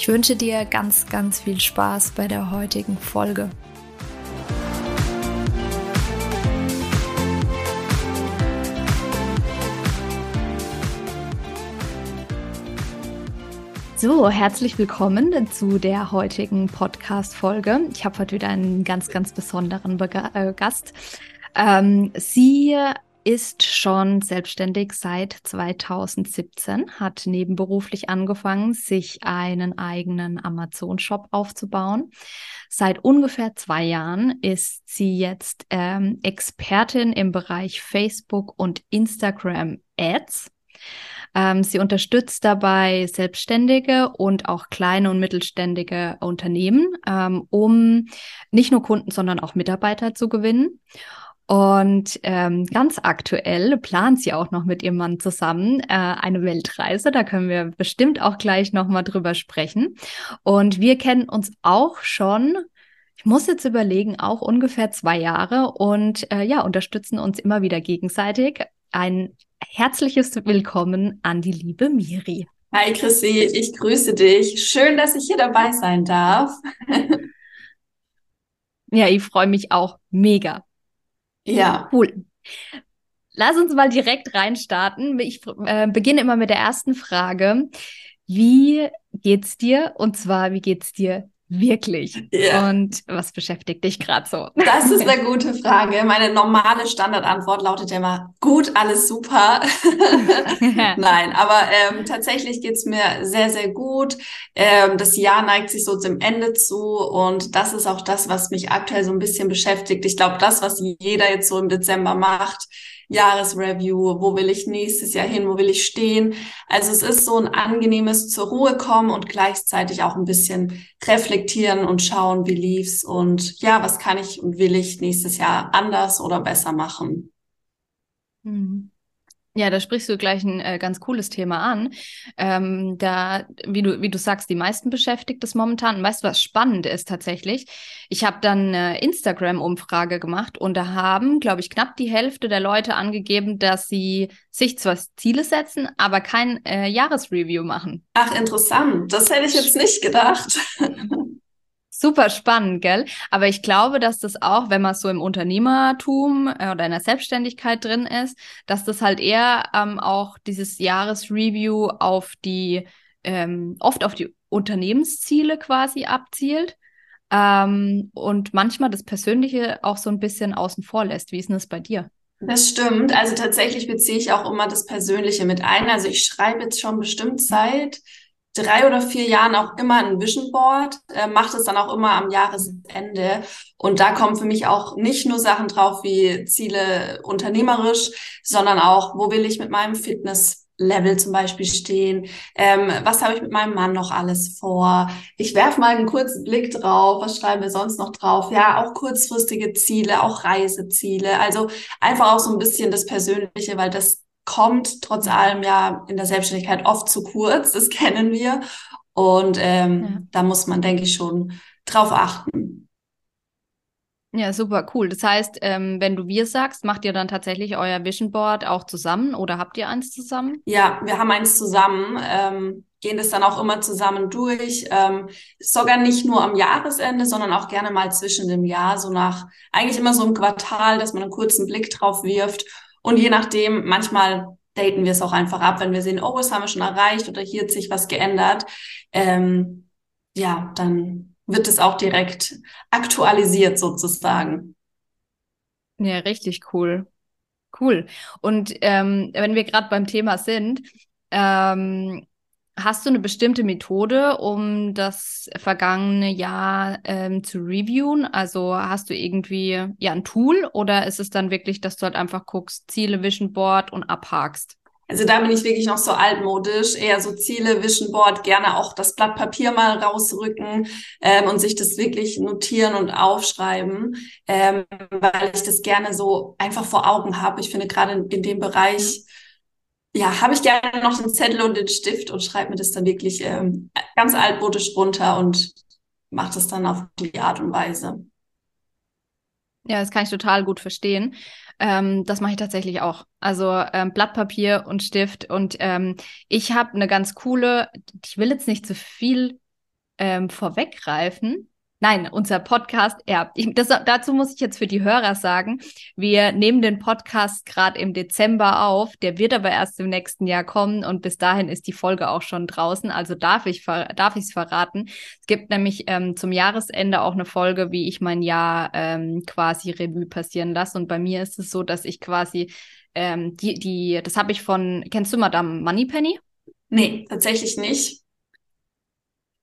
Ich wünsche dir ganz, ganz viel Spaß bei der heutigen Folge. So, herzlich willkommen zu der heutigen Podcast-Folge. Ich habe heute wieder einen ganz, ganz besonderen Bega äh, Gast. Ähm, sie ist schon selbstständig seit 2017, hat nebenberuflich angefangen, sich einen eigenen Amazon-Shop aufzubauen. Seit ungefähr zwei Jahren ist sie jetzt ähm, Expertin im Bereich Facebook und Instagram Ads. Ähm, sie unterstützt dabei Selbstständige und auch kleine und mittelständige Unternehmen, ähm, um nicht nur Kunden, sondern auch Mitarbeiter zu gewinnen. Und ähm, ganz aktuell plant sie auch noch mit ihrem Mann zusammen äh, eine Weltreise. Da können wir bestimmt auch gleich nochmal drüber sprechen. Und wir kennen uns auch schon, ich muss jetzt überlegen, auch ungefähr zwei Jahre und äh, ja, unterstützen uns immer wieder gegenseitig. Ein herzliches Willkommen an die liebe Miri. Hi Chrissy, ich grüße dich. Schön, dass ich hier dabei sein darf. ja, ich freue mich auch mega. Ja. Cool. Lass uns mal direkt reinstarten. Ich äh, beginne immer mit der ersten Frage. Wie geht's dir? Und zwar, wie geht's dir wirklich? Ja. Und was beschäftigt dich gerade so? Das ist eine gute Frage. Meine normale Standardantwort lautet ja immer, gut, alles super. Nein, aber ähm, tatsächlich geht's mir sehr, sehr gut. Ähm, das Jahr neigt sich so zum Ende zu und das ist auch das, was mich aktuell so ein bisschen beschäftigt. Ich glaube, das, was jeder jetzt so im Dezember macht, Jahresreview, wo will ich nächstes Jahr hin, wo will ich stehen. Also es ist so ein angenehmes zur Ruhe kommen und gleichzeitig auch ein bisschen reflektieren und schauen, wie lief's und ja, was kann ich und will ich nächstes Jahr anders oder besser machen. Mhm. Ja, da sprichst du gleich ein äh, ganz cooles Thema an. Ähm, da, wie du, wie du sagst, die meisten beschäftigt es momentan. Und weißt du, was spannend ist tatsächlich? Ich habe dann eine Instagram-Umfrage gemacht und da haben, glaube ich, knapp die Hälfte der Leute angegeben, dass sie sich zwar Ziele setzen, aber kein äh, Jahresreview machen. Ach, interessant. Das hätte ich jetzt nicht gedacht. Super spannend, gell? Aber ich glaube, dass das auch, wenn man so im Unternehmertum äh, oder in der Selbstständigkeit drin ist, dass das halt eher ähm, auch dieses Jahresreview auf die, ähm, oft auf die Unternehmensziele quasi abzielt. Ähm, und manchmal das Persönliche auch so ein bisschen außen vor lässt. Wie ist denn das bei dir? Das stimmt. Also tatsächlich beziehe ich auch immer das Persönliche mit ein. Also ich schreibe jetzt schon bestimmt seit drei oder vier Jahren auch immer ein Vision Board, äh, macht es dann auch immer am Jahresende. Und da kommen für mich auch nicht nur Sachen drauf wie Ziele unternehmerisch, sondern auch, wo will ich mit meinem Fitness Level zum Beispiel stehen. Ähm, was habe ich mit meinem Mann noch alles vor? Ich werfe mal einen kurzen Blick drauf. Was schreiben wir sonst noch drauf? Ja, auch kurzfristige Ziele, auch Reiseziele. Also einfach auch so ein bisschen das Persönliche, weil das kommt trotz allem ja in der Selbstständigkeit oft zu kurz, das kennen wir. Und ähm, ja. da muss man, denke ich, schon drauf achten. Ja, super cool. Das heißt, ähm, wenn du wir sagst, macht ihr dann tatsächlich euer Vision Board auch zusammen oder habt ihr eins zusammen? Ja, wir haben eins zusammen, ähm, gehen das dann auch immer zusammen durch. Ähm, sogar nicht nur am Jahresende, sondern auch gerne mal zwischen dem Jahr, so nach eigentlich immer so einem Quartal, dass man einen kurzen Blick drauf wirft und je nachdem, manchmal daten wir es auch einfach ab, wenn wir sehen, oh, das haben wir schon erreicht oder hier hat sich was geändert. Ähm, ja, dann wird es auch direkt aktualisiert sozusagen. Ja, richtig cool. Cool. Und ähm, wenn wir gerade beim Thema sind, ähm, Hast du eine bestimmte Methode, um das vergangene Jahr ähm, zu reviewen? Also hast du irgendwie ja ein Tool oder ist es dann wirklich, dass du halt einfach guckst, Ziele, Vision Board und abhakst? Also da bin ich wirklich noch so altmodisch, eher so Ziele, Vision Board, gerne auch das Blatt Papier mal rausrücken ähm, und sich das wirklich notieren und aufschreiben, ähm, weil ich das gerne so einfach vor Augen habe. Ich finde gerade in, in, dem Bereich, ja, habe ich gerne noch den Zettel und den Stift und schreibe mir das dann wirklich ähm, ganz altmodisch runter und mache das dann auf die Art und Weise. Ja, das kann ich total gut verstehen. Ähm, das mache ich tatsächlich auch. Also ähm, Blatt Papier und Stift. Und ähm, ich habe eine ganz coole, ich will jetzt nicht zu viel ähm, vorweggreifen, Nein, unser Podcast erbt. Ich, das, dazu muss ich jetzt für die Hörer sagen, wir nehmen den Podcast gerade im Dezember auf. Der wird aber erst im nächsten Jahr kommen und bis dahin ist die Folge auch schon draußen. Also darf ich darf es verraten. Es gibt nämlich ähm, zum Jahresende auch eine Folge, wie ich mein Jahr ähm, quasi Revue passieren lasse. Und bei mir ist es so, dass ich quasi ähm, die die das habe ich von kennst du Madame Moneypenny? Nee, tatsächlich nicht.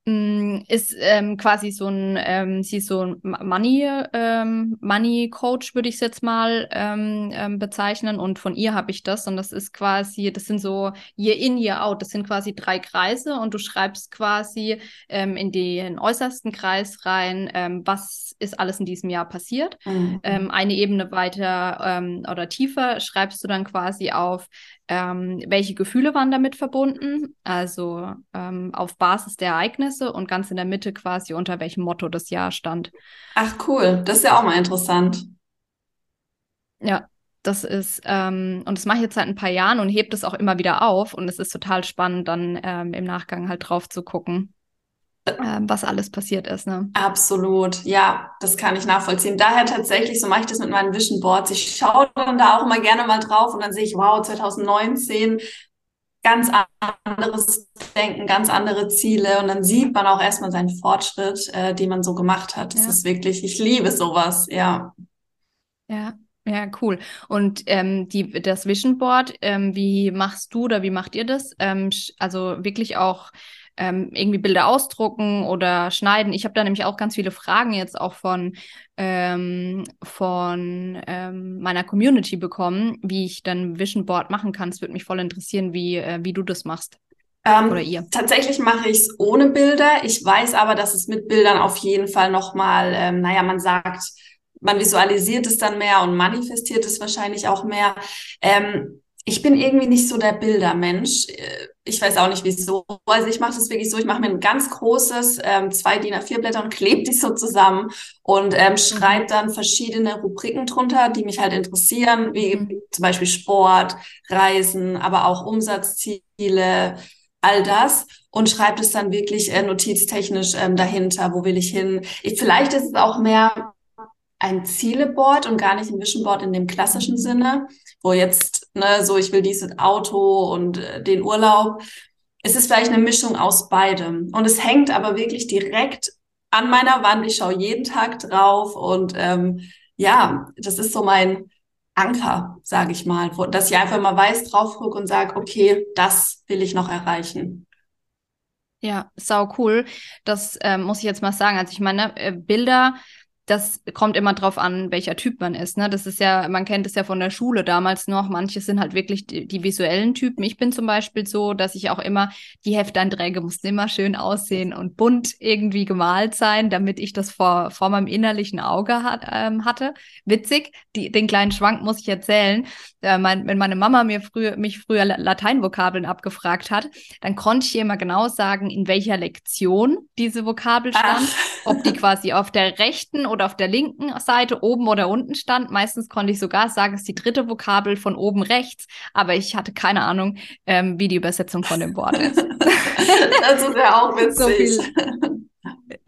Mm, ist ähm, quasi so ein, ähm, sie ist so ein Money, ähm, Money Coach, würde ich es jetzt mal ähm, ähm, bezeichnen. Und von ihr habe ich das. Und das ist quasi, das sind so Year in, Year out. Das sind quasi drei Kreise und du schreibst quasi ähm, in den äußersten Kreis rein, ähm, was ist alles in diesem Jahr passiert. Mhm. Ähm, eine Ebene weiter ähm, oder tiefer schreibst du dann quasi auf, ähm, welche Gefühle waren damit verbunden, also ähm, auf Basis der Ereignisse und ganz in der Mitte quasi unter welchem Motto das Jahr stand. Ach cool, das ist ja auch mal interessant. Ja, das ist, ähm, und das mache ich jetzt seit ein paar Jahren und hebt es auch immer wieder auf und es ist total spannend, dann ähm, im Nachgang halt drauf zu gucken was alles passiert ist. Ne? Absolut, ja, das kann ich nachvollziehen. Daher tatsächlich, so mache ich das mit meinen Vision Boards. Ich schaue dann da auch immer gerne mal drauf und dann sehe ich, wow, 2019, ganz anderes Denken, ganz andere Ziele und dann sieht man auch erstmal seinen Fortschritt, äh, den man so gemacht hat. Das ja. ist wirklich, ich liebe sowas, ja. Ja, ja, cool. Und ähm, die, das Vision Board, ähm, wie machst du oder wie macht ihr das? Ähm, also wirklich auch ähm, irgendwie Bilder ausdrucken oder schneiden. Ich habe da nämlich auch ganz viele Fragen jetzt auch von, ähm, von ähm, meiner Community bekommen, wie ich dann Vision Board machen kann. Es würde mich voll interessieren, wie, äh, wie du das machst. Ähm, oder ihr? Tatsächlich mache ich es ohne Bilder. Ich weiß aber, dass es mit Bildern auf jeden Fall nochmal, ähm, naja, man sagt, man visualisiert es dann mehr und manifestiert es wahrscheinlich auch mehr. Ähm, ich bin irgendwie nicht so der Bildermensch. Äh, ich weiß auch nicht wieso. Also ich mache das wirklich so, ich mache mir ein ganz großes, ähm, zwei DIN A4 Blätter und klebe die so zusammen und ähm, mhm. schreibe dann verschiedene Rubriken drunter, die mich halt interessieren, wie mhm. zum Beispiel Sport, Reisen, aber auch Umsatzziele, all das und schreibe das dann wirklich äh, notiztechnisch ähm, dahinter, wo will ich hin. Ich, vielleicht ist es auch mehr ein Zieleboard und gar nicht ein Vision Board in dem klassischen mhm. Sinne, wo jetzt, ne, so ich will dieses Auto und äh, den Urlaub. Es ist vielleicht eine Mischung aus beidem. Und es hängt aber wirklich direkt an meiner Wand. Ich schaue jeden Tag drauf und ähm, ja, das ist so mein Anker, sage ich mal, wo, dass ich einfach mal weiß, drauf gucke und sage, okay, das will ich noch erreichen. Ja, sau cool. Das ähm, muss ich jetzt mal sagen. Also ich meine, äh, Bilder das kommt immer drauf an, welcher Typ man ist. Ne? Das ist ja, man kennt es ja von der Schule damals noch. Manche sind halt wirklich die, die, visuellen Typen. Ich bin zum Beispiel so, dass ich auch immer, die Hefteinträge mussten immer schön aussehen und bunt irgendwie gemalt sein, damit ich das vor, vor meinem innerlichen Auge hat, ähm, hatte. Witzig, die, den kleinen Schwank muss ich erzählen. Äh, mein, wenn meine Mama mir früher, mich früher Lateinvokabeln abgefragt hat, dann konnte ich ihr immer genau sagen, in welcher Lektion diese Vokabel stand, Ach. ob die quasi auf der rechten oder oder auf der linken Seite oben oder unten stand. Meistens konnte ich sogar sagen, es ist die dritte Vokabel von oben rechts, aber ich hatte keine Ahnung, ähm, wie die Übersetzung von dem Wort ist. das ist ja auch witzig. So viel,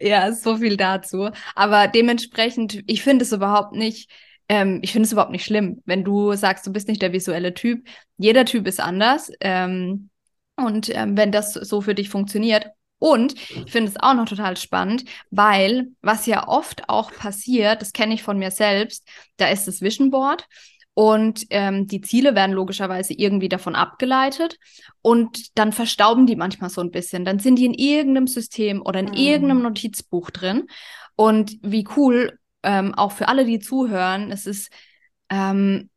ja, so viel dazu. Aber dementsprechend, ich finde es überhaupt nicht, ähm, ich finde es überhaupt nicht schlimm, wenn du sagst, du bist nicht der visuelle Typ. Jeder Typ ist anders. Ähm, und ähm, wenn das so für dich funktioniert, und ich finde es auch noch total spannend, weil was ja oft auch passiert, das kenne ich von mir selbst, da ist das Vision Board und ähm, die Ziele werden logischerweise irgendwie davon abgeleitet und dann verstauben die manchmal so ein bisschen. Dann sind die in irgendeinem System oder in mhm. irgendeinem Notizbuch drin. Und wie cool, ähm, auch für alle, die zuhören, es ist ähm,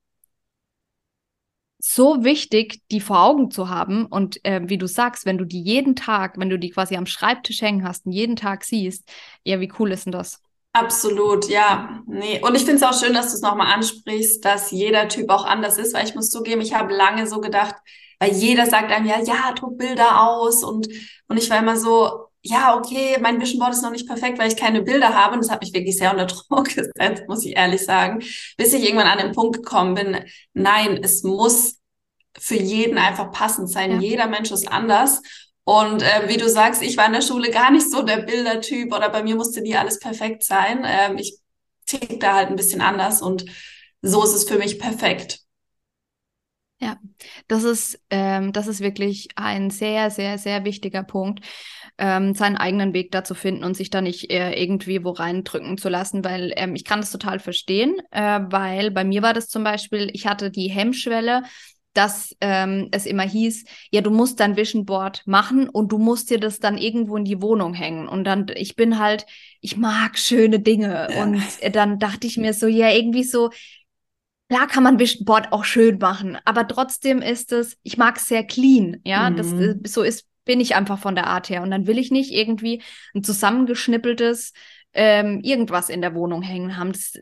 so wichtig, die vor Augen zu haben. Und äh, wie du sagst, wenn du die jeden Tag, wenn du die quasi am Schreibtisch hängen hast und jeden Tag siehst, ja, wie cool ist denn das? Absolut, ja. Nee. Und ich finde es auch schön, dass du es nochmal ansprichst, dass jeder Typ auch anders ist, weil ich muss zugeben, ich habe lange so gedacht, weil jeder sagt einem ja, ja, druck Bilder aus und, und ich war immer so, ja, okay, mein Vision Board ist noch nicht perfekt, weil ich keine Bilder habe. Und das hat mich wirklich sehr unter Druck gesetzt, muss ich ehrlich sagen. Bis ich irgendwann an den Punkt gekommen bin, nein, es muss für jeden einfach passend sein. Ja. Jeder Mensch ist anders. Und äh, wie du sagst, ich war in der Schule gar nicht so der Bildertyp oder bei mir musste nie alles perfekt sein. Ähm, ich tick da halt ein bisschen anders und so ist es für mich perfekt. Ja, das ist, ähm, das ist wirklich ein sehr, sehr, sehr wichtiger Punkt, ähm, seinen eigenen Weg da zu finden und sich da nicht äh, irgendwie wo reindrücken zu lassen, weil ähm, ich kann das total verstehen, äh, weil bei mir war das zum Beispiel, ich hatte die Hemmschwelle, dass ähm, es immer hieß, ja, du musst dein Vision Board machen und du musst dir das dann irgendwo in die Wohnung hängen. Und dann, ich bin halt, ich mag schöne Dinge. Ja. Und dann dachte ich mir so, ja, irgendwie so, klar kann man Vision Board auch schön machen, aber trotzdem ist es, ich mag es sehr clean, ja, mhm. das äh, so ist, bin ich einfach von der Art her. Und dann will ich nicht irgendwie ein zusammengeschnippeltes ähm, irgendwas in der Wohnung hängen haben. Das,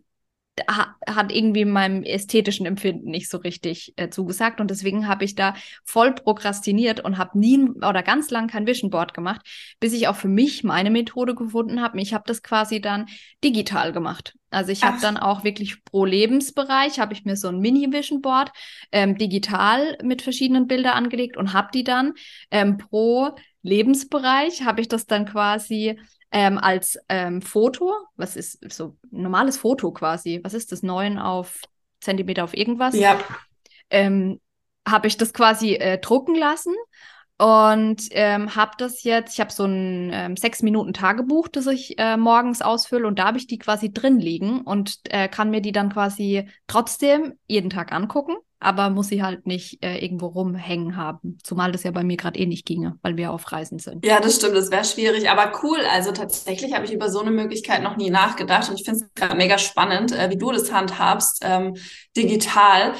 hat irgendwie meinem ästhetischen Empfinden nicht so richtig äh, zugesagt und deswegen habe ich da voll prokrastiniert und habe nie oder ganz lang kein Vision Board gemacht, bis ich auch für mich meine Methode gefunden habe. Ich habe das quasi dann digital gemacht. Also ich habe dann auch wirklich pro Lebensbereich habe ich mir so ein Mini Vision Board ähm, digital mit verschiedenen Bildern angelegt und habe die dann ähm, pro Lebensbereich habe ich das dann quasi ähm, als ähm, Foto, was ist so ein normales Foto quasi, was ist das, neun auf Zentimeter auf irgendwas? Ja. Ähm, habe ich das quasi äh, drucken lassen und ähm, habe das jetzt, ich habe so ein ähm, sechs Minuten Tagebuch, das ich äh, morgens ausfülle und da habe ich die quasi drin liegen und äh, kann mir die dann quasi trotzdem jeden Tag angucken aber muss sie halt nicht äh, irgendwo rumhängen haben. Zumal das ja bei mir gerade eh nicht ginge, weil wir auf Reisen sind. Ja, das stimmt, das wäre schwierig, aber cool. Also tatsächlich habe ich über so eine Möglichkeit noch nie nachgedacht und ich finde es gerade mega spannend, äh, wie du das handhabst, ähm, digital.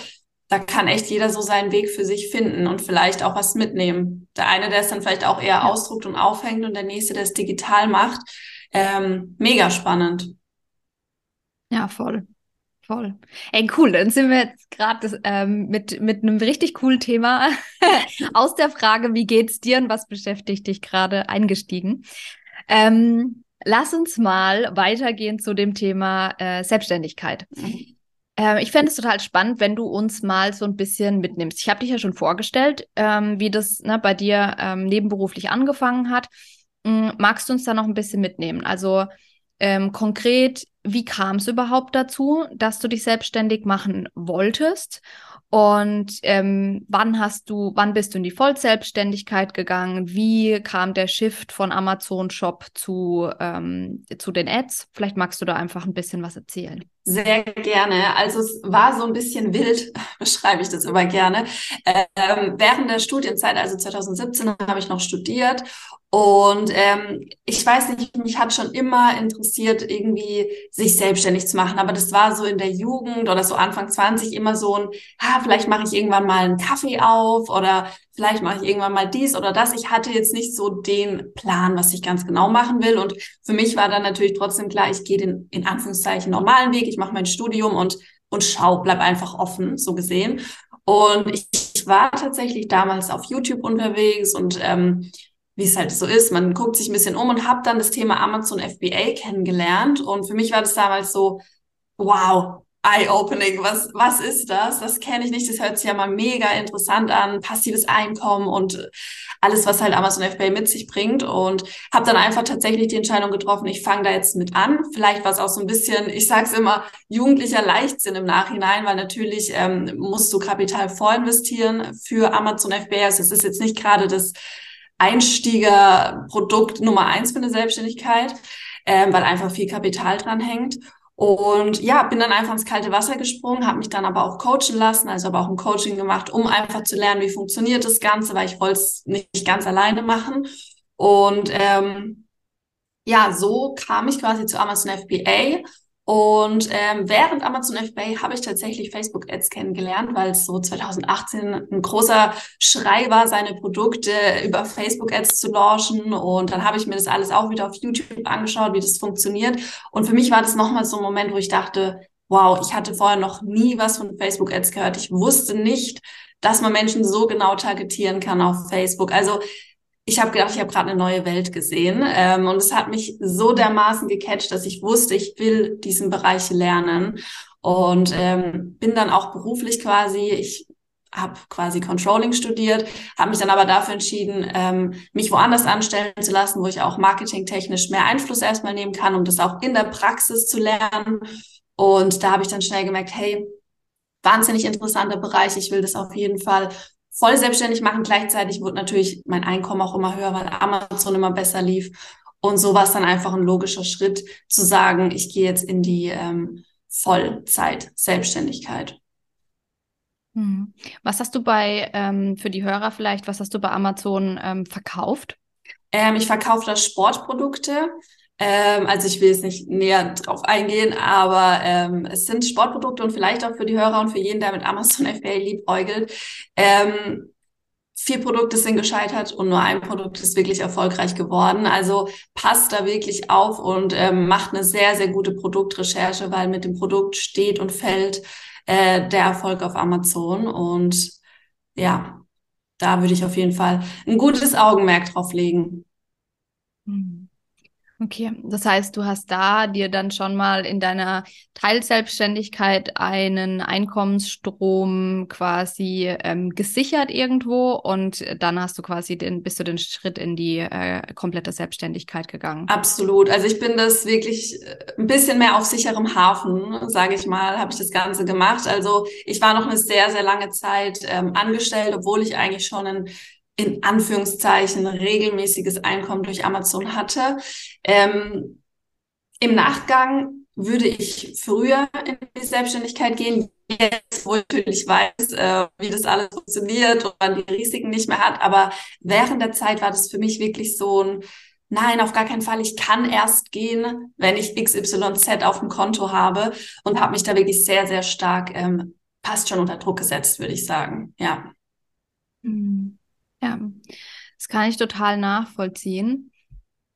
Da kann echt jeder so seinen Weg für sich finden und vielleicht auch was mitnehmen. Der eine, der es dann vielleicht auch eher ja. ausdruckt und aufhängt und der nächste, der es digital macht. Ähm, mega spannend. Ja, voll. Voll. Ey, cool. Dann sind wir jetzt gerade ähm, mit, mit einem richtig coolen Thema aus der Frage, wie geht's dir und was beschäftigt dich gerade eingestiegen. Ähm, lass uns mal weitergehen zu dem Thema äh, Selbstständigkeit. Äh, ich fände es total spannend, wenn du uns mal so ein bisschen mitnimmst. Ich habe dich ja schon vorgestellt, ähm, wie das ne, bei dir ähm, nebenberuflich angefangen hat. Ähm, magst du uns da noch ein bisschen mitnehmen? Also ähm, konkret, wie kam es überhaupt dazu, dass du dich selbstständig machen wolltest? Und ähm, wann hast du, wann bist du in die Vollselbstständigkeit gegangen? Wie kam der Shift von Amazon Shop zu, ähm, zu den Ads? Vielleicht magst du da einfach ein bisschen was erzählen. Sehr gerne. Also es war so ein bisschen wild, beschreibe ich das immer gerne. Ähm, während der Studienzeit, also 2017, habe ich noch studiert und ähm, ich weiß nicht, mich hat schon immer interessiert, irgendwie sich selbstständig zu machen. Aber das war so in der Jugend oder so Anfang 20 immer so ein, ha, vielleicht mache ich irgendwann mal einen Kaffee auf oder vielleicht mache ich irgendwann mal dies oder das. Ich hatte jetzt nicht so den Plan, was ich ganz genau machen will. Und für mich war dann natürlich trotzdem klar, ich gehe den in Anführungszeichen normalen Weg, ich mache mein Studium und, und schau, bleib einfach offen, so gesehen. Und ich, war tatsächlich damals auf YouTube unterwegs und ähm, wie es halt so ist, man guckt sich ein bisschen um und habe dann das Thema Amazon FBA kennengelernt. Und für mich war das damals so, wow, eye-opening, was, was ist das? Das kenne ich nicht, das hört sich ja mal mega interessant an, passives Einkommen und alles, was halt Amazon FBA mit sich bringt. Und habe dann einfach tatsächlich die Entscheidung getroffen, ich fange da jetzt mit an. Vielleicht war es auch so ein bisschen, ich sage es immer, jugendlicher Leichtsinn im Nachhinein, weil natürlich ähm, musst du Kapital vorinvestieren für Amazon FBA. Also es ist jetzt nicht gerade das Einstiegerprodukt Nummer eins für eine Selbstständigkeit, ähm, weil einfach viel Kapital dran hängt. Und ja, bin dann einfach ins kalte Wasser gesprungen, habe mich dann aber auch coachen lassen, also aber auch ein Coaching gemacht, um einfach zu lernen, wie funktioniert das Ganze, weil ich wollte es nicht ganz alleine machen. Und ähm, ja, so kam ich quasi zu Amazon FBA Und ähm, während Amazon FBA habe ich tatsächlich Facebook Ads kennengelernt, weil es so 2018 ein großer Schrei war, seine Produkte über Facebook Ads zu launchen. Und dann habe ich mir das alles auch wieder auf YouTube angeschaut, wie das funktioniert. Und für mich war das nochmal so ein Moment, wo ich dachte, wow, ich hatte vorher noch nie was von Facebook Ads gehört. Ich wusste nicht, dass man Menschen so genau targetieren kann auf Facebook. Also ich habe gedacht, ich habe gerade eine neue Welt gesehen. Ähm, und es hat mich so dermaßen gecatcht, dass ich wusste, ich will diesen Bereich lernen. Und ähm, bin dann auch beruflich quasi, ich habe quasi Controlling studiert, habe mich dann aber dafür entschieden, ähm, mich woanders anstellen zu lassen, wo ich auch marketingtechnisch mehr Einfluss erstmal nehmen kann, um das auch in der Praxis zu lernen. Und da habe ich dann schnell gemerkt, hey, wahnsinnig interessanter Bereich, ich will das auf jeden Fall voll selbstständig machen. Gleichzeitig wurde natürlich mein Einkommen auch immer höher, weil Amazon immer besser lief. Und so war es dann einfach ein logischer Schritt zu sagen, ich gehe jetzt in die ähm, Vollzeit-Selbstständigkeit. Hm. Was hast du bei, ähm, für die Hörer vielleicht, was hast du bei Amazon ähm, verkauft? Ähm, ich verkaufe da Sportprodukte. Ähm, also ich will jetzt nicht näher drauf eingehen, aber ähm, es sind Sportprodukte und vielleicht auch für die Hörer und für jeden, der mit Amazon FBA liebäugelt. Ähm, vier Produkte sind gescheitert und nur ein Produkt ist wirklich erfolgreich geworden. Also passt da wirklich auf und ähm, macht eine sehr, sehr gute Produktrecherche, weil mit dem Produkt steht und fällt äh, der Erfolg auf Amazon. Und ja, da würde ich auf jeden Fall ein gutes Augenmerk drauf legen. Mhm. Okay, das heißt, du hast da dir dann schon mal in deiner Teilselbstständigkeit einen Einkommensstrom quasi ähm, gesichert irgendwo und dann hast du quasi den, bist du den Schritt in die äh, komplette Selbstständigkeit gegangen. Absolut. Also ich bin das wirklich äh, ein bisschen mehr auf sicherem Hafen, sage ich mal, habe ich das Ganze gemacht. Also ich war noch eine sehr, sehr lange Zeit ähm, angestellt, obwohl ich eigentlich schon ein in Anführungszeichen regelmäßiges Einkommen durch Amazon hatte. Ähm, Im Nachgang würde ich früher in die Selbstständigkeit gehen, jetzt, wo ich natürlich weiß, äh, wie das alles funktioniert und man die Risiken nicht mehr hat. Aber während der Zeit war das für mich wirklich so ein, nein, auf gar keinen Fall, ich kann erst gehen, wenn ich XYZ auf dem Konto habe und habe mich da wirklich sehr, sehr stark, ähm, fast schon unter Druck gesetzt, würde ich sagen. Ja. Mhm. Ja, das kann ich total nachvollziehen.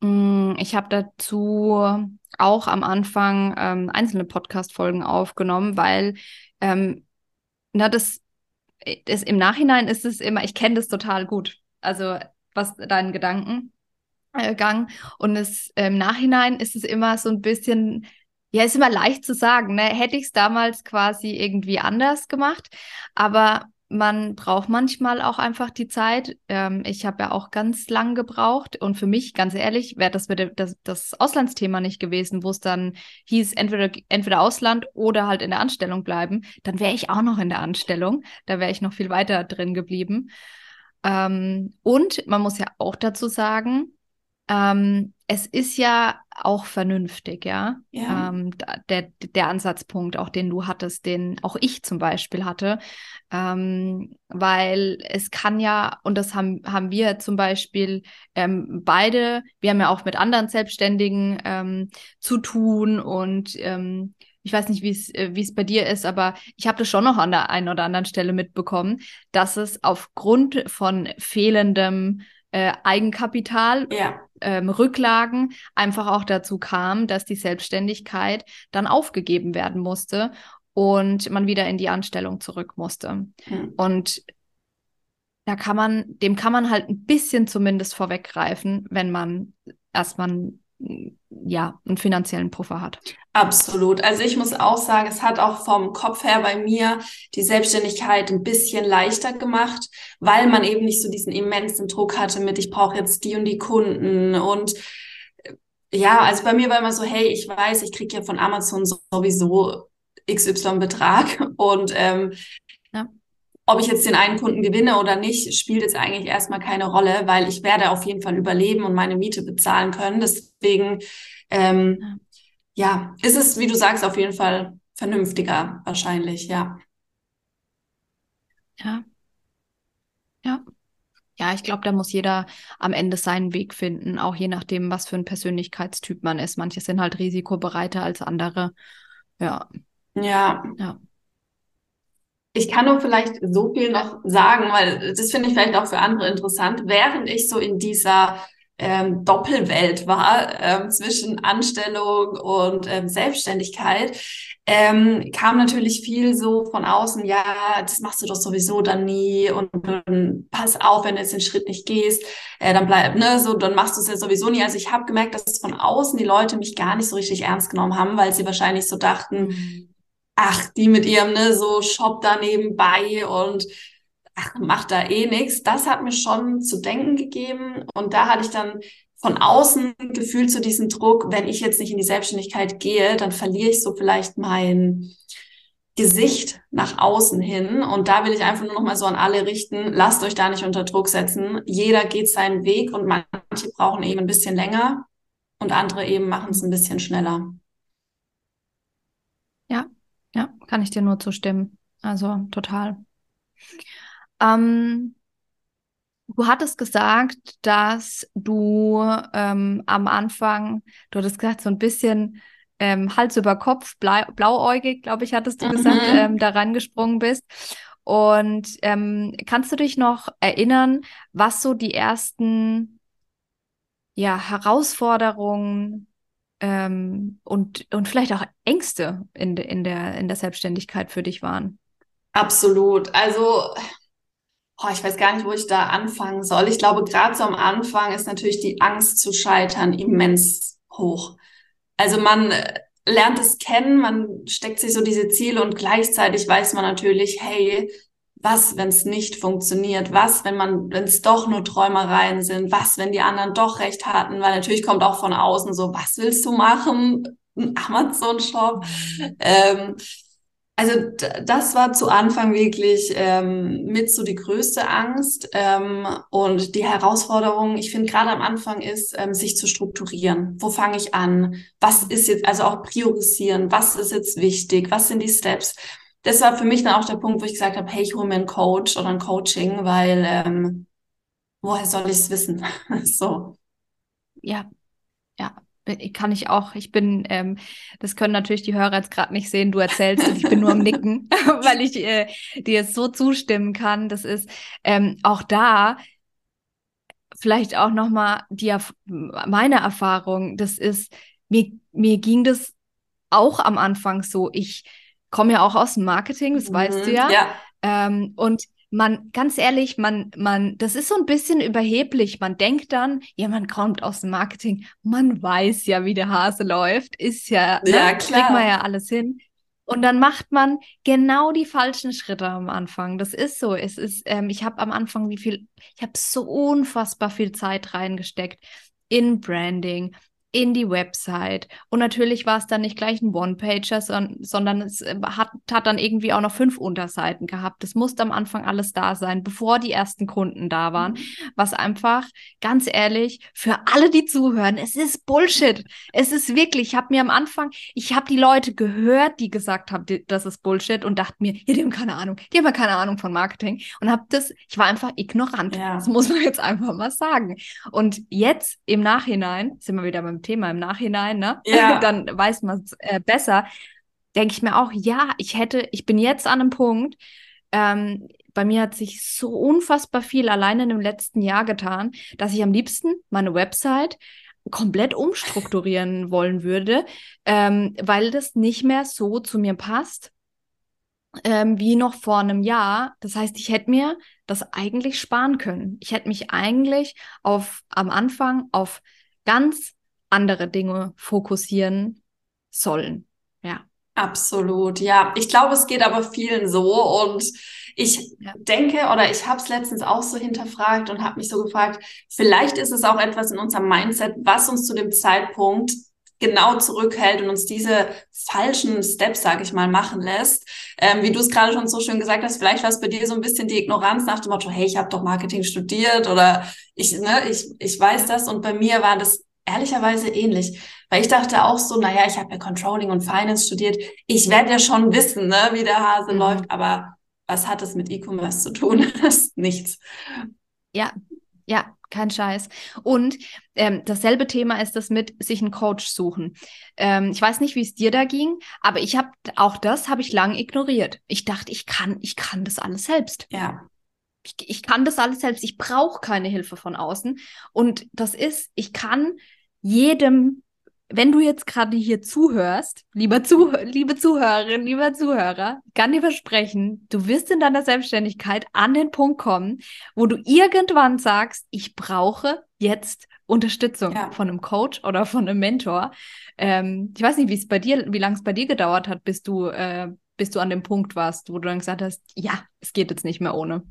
Mm, ich habe dazu auch am Anfang ähm, einzelne Podcast-Folgen aufgenommen, weil ähm, na, das, das im Nachhinein ist es immer, ich kenne das total gut. Also was deinen Gedankengang. Äh, Und es im Nachhinein ist es immer so ein bisschen ja, ist immer leicht zu sagen, ne? Hätte ich es damals quasi irgendwie anders gemacht. Aber man braucht manchmal auch einfach die Zeit. Ähm, ich habe ja auch ganz lang gebraucht und für mich, ganz ehrlich, wäre das, das das Auslandsthema nicht gewesen, wo es dann hieß, entweder, entweder Ausland oder halt in der Anstellung bleiben, dann wäre ich auch noch in der Anstellung. Da wäre ich noch viel weiter drin geblieben. Ähm, und man muss ja auch dazu sagen, ähm, es ist ja auch vernünftig, ja. ja. Ähm, der, der Ansatzpunkt, auch den du hattest, den auch ich zum Beispiel hatte. Ähm, weil es kann ja, und das haben, haben wir zum Beispiel ähm, beide, wir haben ja auch mit anderen Selbstständigen ähm, zu tun und ähm, ich weiß nicht, wie es äh, wie es bei dir ist, aber ich habe das schon noch an der einen oder anderen Stelle mitbekommen, dass es aufgrund von fehlendem äh, Eigenkapital, ja. ähm, Rücklagen einfach auch dazu kam, dass die Selbstständigkeit dann aufgegeben werden musste und man wieder in die Anstellung zurück musste. Mhm. Und da kann man, dem kann man halt ein bisschen zumindest vorweggreifen, wenn man erstmal ja, einen finanziellen Puffer hat. Absolut. Also ich muss auch sagen, es hat auch vom Kopf her bei mir die Selbstständigkeit ein bisschen leichter gemacht, weil man eben nicht so diesen immensen Druck hatte mit, ich brauche jetzt die und die Kunden und äh, ja, also bei mir war immer so, hey, ich weiß, ich kriege ja von Amazon sowieso XY-Betrag und ähm, ob ich jetzt den einen Kunden gewinne oder nicht, spielt jetzt eigentlich erstmal keine Rolle, weil ich werde auf jeden Fall überleben und meine Miete bezahlen können. Deswegen, ähm, ja, ist es, wie du sagst, auf jeden Fall vernünftiger wahrscheinlich, ja. Ja. Ja. Ja, ich glaube, da muss jeder am Ende seinen Weg finden, auch je nachdem, was für ein Persönlichkeitstyp man ist. Manche sind halt risikobereiter als andere. Ja. Ja. Ja. Ich kann nur vielleicht so viel noch sagen, weil das finde ich vielleicht auch für andere interessant. Während ich so in dieser ähm, Doppelwelt war ähm, zwischen Anstellung und ähm, Selbstständigkeit, ähm, kam natürlich viel so von außen, ja, das machst du doch sowieso dann nie und, und pass auf, wenn du jetzt den Schritt nicht gehst, äh, dann bleib, ne, so, dann machst du es ja sowieso nie. Also ich habe gemerkt, dass von außen die Leute mich gar nicht so richtig ernst genommen haben, weil sie wahrscheinlich so dachten, mhm ach, die mit ihrem, ne, so Shop da nebenbei und ach, macht da eh nichts. Das hat mir schon zu denken gegeben. Und da hatte ich dann von außen gefühlt zu diesem Druck, wenn ich jetzt nicht in die Selbstständigkeit gehe, dann verliere ich so vielleicht mein Gesicht nach außen hin. Und da will ich einfach nur noch mal so an alle richten, lasst euch da nicht unter Druck setzen. Jeder geht seinen Weg und manche brauchen eben ein bisschen länger und andere eben machen es ein bisschen schneller. Ja, ja, kann ich dir nur zustimmen. Also total. Ähm, du hattest gesagt, dass du ähm, am Anfang, du hattest gesagt, so ein bisschen ähm, Hals über Kopf, blau, blauäugig, glaube ich, hattest du mhm. gesagt, ähm, da reingesprungen bist. Und ähm, kannst du dich noch erinnern, was so die ersten ja, Herausforderungen ähm, und, und vielleicht auch Ängste in, in, der, in der Selbstständigkeit für dich waren? Absolut. Also, oh, ich weiß gar nicht, wo ich da anfangen soll. Ich glaube, gerade so am Anfang ist natürlich die Angst zu scheitern immens hoch. Also man lernt es kennen, man steckt sich so diese Ziele und gleichzeitig weiß man natürlich, hey, was, wenn es nicht funktioniert? Was, wenn man, wenn es doch nur Träumereien sind? Was, wenn die anderen doch recht hatten? Weil natürlich kommt auch von außen so, was willst du machen? Ein Amazon-Shop. Ähm, also das war zu Anfang wirklich ähm, mit so die größte Angst ähm, und die Herausforderung. Ich finde gerade am Anfang ist, ähm, sich zu strukturieren. Wo fange ich an? Was ist jetzt, also auch priorisieren? Was ist jetzt wichtig? Was sind die Steps? Das war für mich dann auch der Punkt, wo ich gesagt habe, hey, ich hole mir einen Coach oder ein Coaching, weil ähm, woher soll ich es wissen? so. Ja, ja, kann ich auch. Ich bin, ähm, das können natürlich die Hörer jetzt gerade nicht sehen, du erzählst und ich bin nur am Nicken, weil ich äh, dir jetzt so zustimmen kann. Das ist ähm, auch da vielleicht auch nochmal die meine Erfahrung. Das ist, mir, mir ging das auch am Anfang so. Ich komme ja auch aus dem Marketing, das mhm. weißt du ja. ja. Ähm, und man, ganz ehrlich, man, man, das ist so ein bisschen überheblich. Man denkt dann, jemand kommt aus dem Marketing, man weiß ja, wie der Hase läuft, ist ja, ne, ja ne, klar. kriegt man ja alles hin. Und dann macht man genau die falschen Schritte am Anfang. Das ist so. Es ist, ähm, ich habe am Anfang wie viel, ich habe so unfassbar viel Zeit reingesteckt in Branding, in die Website. Und natürlich war es dann nicht gleich ein One-Pager, sondern, sondern es äh, hat, hat dann irgendwie auch noch fünf Unterseiten gehabt. Das musste am Anfang alles da sein, bevor die ersten Kunden da waren. Mhm. Was einfach, ganz ehrlich, für alle, die zuhören, es ist Bullshit. Es ist wirklich, ich habe mir am Anfang, ich habe die Leute gehört, die gesagt haben, das ist Bullshit und dachte mir, ja, die haben keine Ahnung, die haben ja keine Ahnung von Marketing. Und habe das, ich war einfach ignorant. Ja. Das muss man jetzt einfach mal sagen. Und jetzt im Nachhinein, sind wir wieder beim Thema im Nachhinein, ne? Ja. Dann weiß man es äh, besser. Denke ich mir auch, ja, ich hätte, ich bin jetzt an einem Punkt, ähm, bei mir hat sich so unfassbar viel allein in dem letzten Jahr getan, dass ich am liebsten meine Website komplett umstrukturieren wollen würde, ähm, weil das nicht mehr so zu mir passt ähm, wie noch vor einem Jahr. Das heißt, ich hätte mir das eigentlich sparen können. Ich hätte mich eigentlich auf am Anfang auf ganz andere Dinge fokussieren sollen. Ja. Absolut, ja. Ich glaube, es geht aber vielen so und ich ja. denke oder ich habe es letztens auch so hinterfragt und habe mich so gefragt, vielleicht ist es auch etwas in unserem Mindset, was uns zu dem Zeitpunkt genau zurückhält und uns diese falschen Steps, sage ich mal, machen lässt. Ähm, wie du es gerade schon so schön gesagt hast, vielleicht war es bei dir so ein bisschen die Ignoranz nach dem Motto, hey, ich habe doch Marketing studiert oder ich, ne, ich, ich weiß das. Und bei mir war das ehrlicherweise ähnlich. Weil ich dachte auch so, naja, ich habe ja Controlling und Finance studiert. Ich werde ja schon wissen, ne, wie der Hase mhm. läuft. Aber was hat es mit E-Commerce zu tun? das ist nichts. Ja, ja, kein Scheiß. Und ähm, dasselbe Thema ist das mit sich einen Coach suchen. Ähm, ich weiß nicht, wie es dir da ging, aber ich habe auch das habe ich lang ignoriert. Ich dachte, ich kann, ich kann das alles selbst. Ja. Ich, ich kann das alles selbst. Ich brauche keine Hilfe von außen. Und das ist, ich kann jedem wenn du jetzt gerade hier zuhörst, lieber Zuh liebe Zuhörerin, lieber Zuhörer, kann dir versprechen, du wirst in deiner Selbstständigkeit an den Punkt kommen, wo du irgendwann sagst, ich brauche jetzt Unterstützung ja. von einem Coach oder von einem Mentor. Ähm, ich weiß nicht, wie es bei dir, wie lange es bei dir gedauert hat, bis du, äh, bis du an dem Punkt warst, wo du dann gesagt hast, ja, es geht jetzt nicht mehr ohne.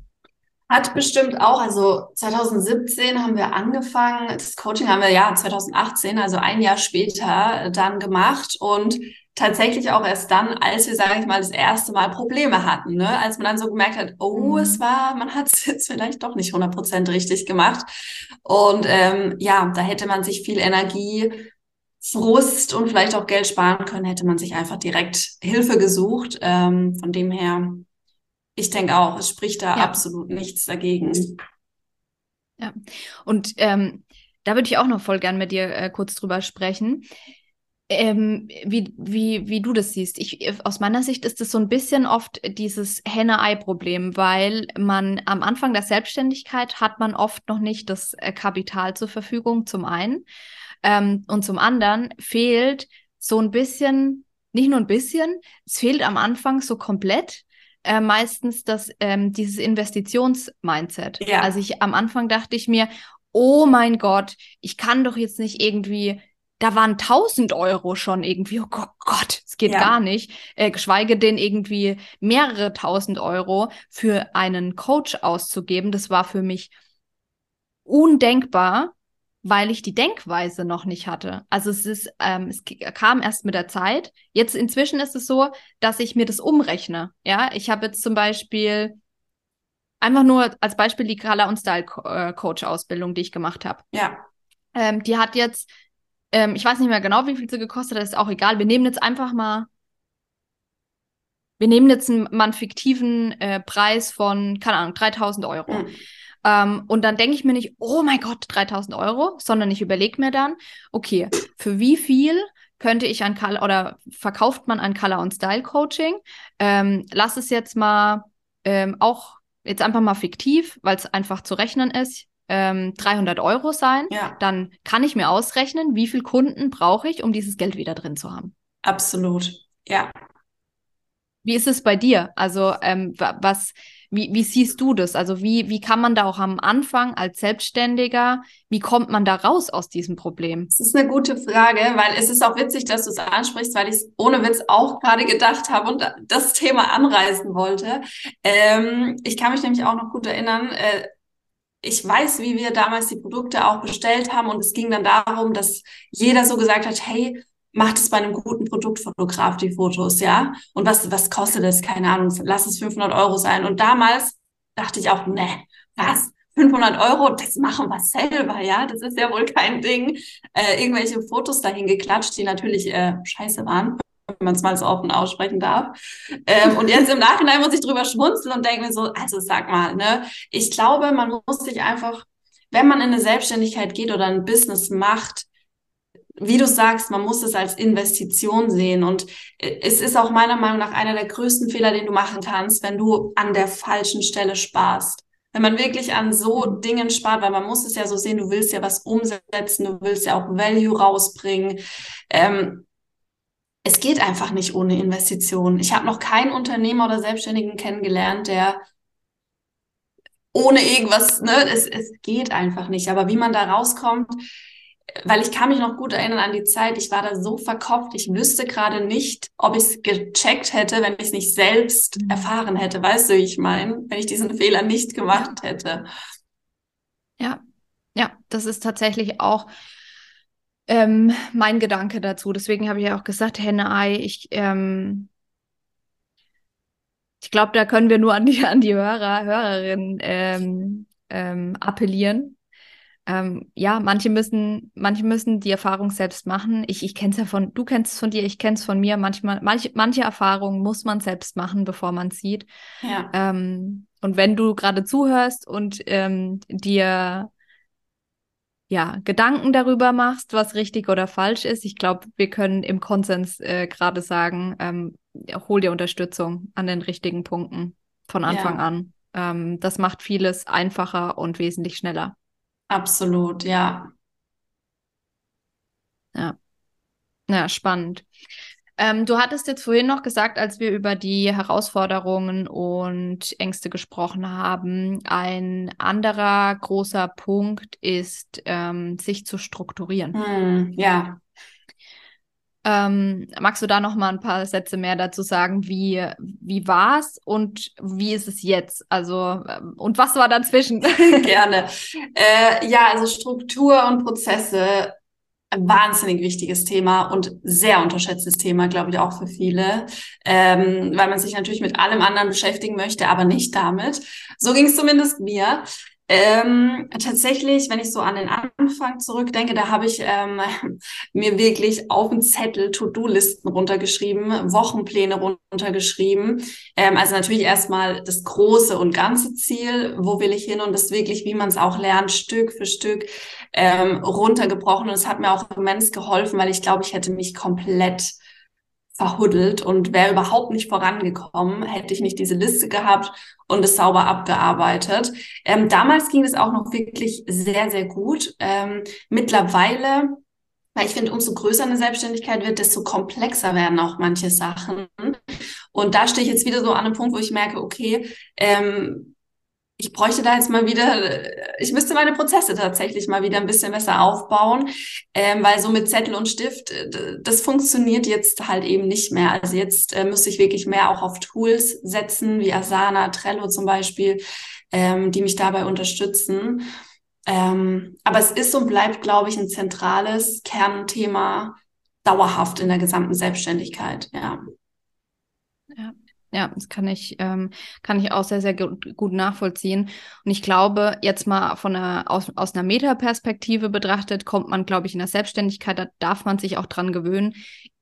Hat bestimmt auch, also 2017 haben wir angefangen, das Coaching haben wir ja 2018, also ein Jahr später dann gemacht und tatsächlich auch erst dann, als wir, sage ich mal, das erste Mal Probleme hatten, ne? als man dann so gemerkt hat, oh, mhm. es war, man hat es jetzt vielleicht doch nicht 100 Prozent richtig gemacht und ähm, ja, da hätte man sich viel Energie Frust und vielleicht auch Geld sparen können, hätte man sich einfach direkt Hilfe gesucht. Ähm, von dem her ich denke auch, es spricht da ja. absolut nichts dagegen. Ja, und ähm, da würde ich auch noch voll gern mit dir äh, kurz drüber sprechen. Ähm, wie, wie, wie du das siehst. Ich, aus meiner Sicht ist es so ein bisschen oft dieses Henne-Ei-Problem, weil man am Anfang der Selbstständigkeit hat man oft noch nicht das äh, Kapital zur Verfügung, zum einen. Ähm, und zum anderen fehlt so ein bisschen, nicht nur ein bisschen, es fehlt am Anfang so komplett äh, meistens das, ähm, dieses Investitions-Mindset. Ja. Also ich am Anfang dachte ich mir, oh mein Gott, ich kann doch jetzt nicht irgendwie da waren 1000 Euro schon irgendwie, oh Gott, es geht ja. gar nicht, äh, geschweige denn irgendwie mehrere tausend Euro für einen Coach auszugeben. Das war für mich undenkbar weil ich die Denkweise noch nicht hatte. Also es ist, ähm, es kam erst mit der Zeit. Jetzt inzwischen ist es so, dass ich mir das umrechne. Ja, ich habe jetzt zum Beispiel einfach nur als Beispiel die Color und Style äh, Coach Ausbildung, die ich gemacht habe. Ja. Ähm, die hat jetzt, ähm, ich weiß nicht mehr genau, wie viel sie gekostet hat, ist auch egal. Wir nehmen jetzt einfach mal, wir nehmen jetzt einen, mal einen fiktiven äh, Preis von, keine Ahnung, 3000 Euro. Mhm. Ähm, und dann denke ich mir nicht, oh mein Gott, 3000 Euro, sondern ich überlege mir dann, okay, für wie viel könnte ich ein Color oder verkauft man ein Color und Style Coaching? Ähm, lass es jetzt mal ähm, auch jetzt einfach mal fiktiv, weil es einfach zu rechnen ist. 300 ähm, Euro sein, ja. dann kann ich mir ausrechnen, wie viel Kunden brauche ich, um dieses Geld wieder drin zu haben. Absolut, ja. Wie ist es bei dir? Also ähm, was, wie, wie siehst du das? Also wie, wie kann man da auch am Anfang als Selbstständiger, wie kommt man da raus aus diesem Problem? Das ist eine gute Frage, weil es ist auch witzig, dass du es ansprichst, weil ich es ohne Witz auch gerade gedacht habe und das Thema anreißen wollte. Ähm, ich kann mich nämlich auch noch gut erinnern, äh, ich weiß, wie wir damals die Produkte auch bestellt haben und es ging dann darum, dass jeder so gesagt hat, hey, macht es bei einem guten Produktfotograf die Fotos, ja? Und was, was kostet es? Keine Ahnung, lass es 500 Euro sein. Und damals dachte ich auch, ne, was? 500 Euro, das machen wir selber, ja? Das ist ja wohl kein Ding. Äh, irgendwelche Fotos dahin geklatscht, die natürlich äh, scheiße waren, wenn man es mal so offen aussprechen darf. Ähm, und jetzt im Nachhinein muss ich drüber schmunzeln und denke mir so, also sag mal, ne? Ich glaube, man muss sich einfach, wenn man in eine Selbstständigkeit geht oder ein Business macht, wie du sagst, man muss es als Investition sehen. Und äh, es ist auch meiner Meinung nach einer der größten Fehler, den du machen kannst, wenn du an der falschen Stelle sparst. Wenn man wirklich an so Dingen spart, weil man muss es ja so sehen, du willst ja was umsetzen, du willst ja auch Value rausbringen. Ähm, es geht einfach nicht ohne Investitionen. Ich habe noch keinen Unternehmer oder Selbstständigen kennengelernt, der ohne irgendwas, ne, es, es geht einfach nicht. Aber wie man da rauskommt, weil ich kann mich noch gut erinnern an die Zeit, ich war da so verkopft, ich wüsste gerade nicht, ob ich es gecheckt hätte, wenn ich es nicht selbst mhm. erfahren hätte. Weißt du, wie ich meine? Wenn ich diesen Fehler nicht gemacht hätte. Ja, ja, das ist tatsächlich auch ähm, mein Gedanke dazu. Deswegen habe ich ja auch gesagt, Henne-Ei, ich, ähm, ich glaube, da können wir nur an die, an die Hörer, Hörerinnen ähm, ähm, appellieren, ähm, ja, manche müssen, manche müssen die Erfahrung selbst machen. Ich, ich kenne es ja von, du kennst es von dir, ich kenne es von mir. Manchmal, manche, manche Erfahrungen muss man selbst machen, bevor man sieht. Ja. Ähm, und wenn du gerade zuhörst und ähm, dir ja, Gedanken darüber machst, was richtig oder falsch ist. Ich glaube, wir können im Konsens äh, gerade sagen, ähm, hol dir Unterstützung an den richtigen Punkten von Anfang ja. an. Ähm, das macht vieles einfacher und wesentlich schneller. Absolut, ja. Ja. Ja, spannend. Ähm, du hattest jetzt vorhin noch gesagt, als wir über die Herausforderungen und Ängste gesprochen haben, ein anderer großer Punkt ist, ähm, sich zu strukturieren. Hm, ja. Ähm, magst du da noch mal ein paar Sätze mehr dazu sagen? Wie, wie war es und wie ist es jetzt? Also, ähm, und was war dazwischen? Gerne. Äh, ja, also Struktur und Prozesse ein wahnsinnig wichtiges Thema und sehr unterschätztes Thema, glaube ich, auch für viele, ähm, weil man sich natürlich mit allem anderen beschäftigen möchte, aber nicht damit. So ging es zumindest mir. Ähm, tatsächlich, wenn ich so an den Anfang zurückdenke, da habe ich ähm, mir wirklich auf den Zettel To-Do-Listen runtergeschrieben, Wochenpläne runtergeschrieben. Ähm, also natürlich erstmal das große und ganze Ziel, wo will ich hin und das wirklich, wie man es auch lernt, Stück für Stück ähm, runtergebrochen. Und es hat mir auch immens geholfen, weil ich glaube, ich hätte mich komplett verhuddelt und wäre überhaupt nicht vorangekommen, hätte ich nicht diese Liste gehabt und es sauber abgearbeitet. Ähm, damals ging es auch noch wirklich sehr, sehr gut. Ähm, mittlerweile, weil ich finde, umso größer eine Selbstständigkeit wird, desto komplexer werden auch manche Sachen. Und da stehe ich jetzt wieder so an einem Punkt, wo ich merke, okay, ähm, ich bräuchte da jetzt mal wieder, ich müsste meine Prozesse tatsächlich mal wieder ein bisschen besser aufbauen, ähm, weil so mit Zettel und Stift, das funktioniert jetzt halt eben nicht mehr. Also jetzt äh, müsste ich wirklich mehr auch auf Tools setzen, wie Asana, Trello zum Beispiel, ähm, die mich dabei unterstützen. Ähm, aber es ist und bleibt, glaube ich, ein zentrales Kernthema dauerhaft in der gesamten Selbstständigkeit, ja. Ja. Das kann ich, ähm, kann ich auch sehr, sehr gut, gut nachvollziehen. Und ich glaube, jetzt mal von einer, aus, aus einer Metaperspektive betrachtet, kommt man, glaube ich, in der Selbstständigkeit, da darf man sich auch dran gewöhnen,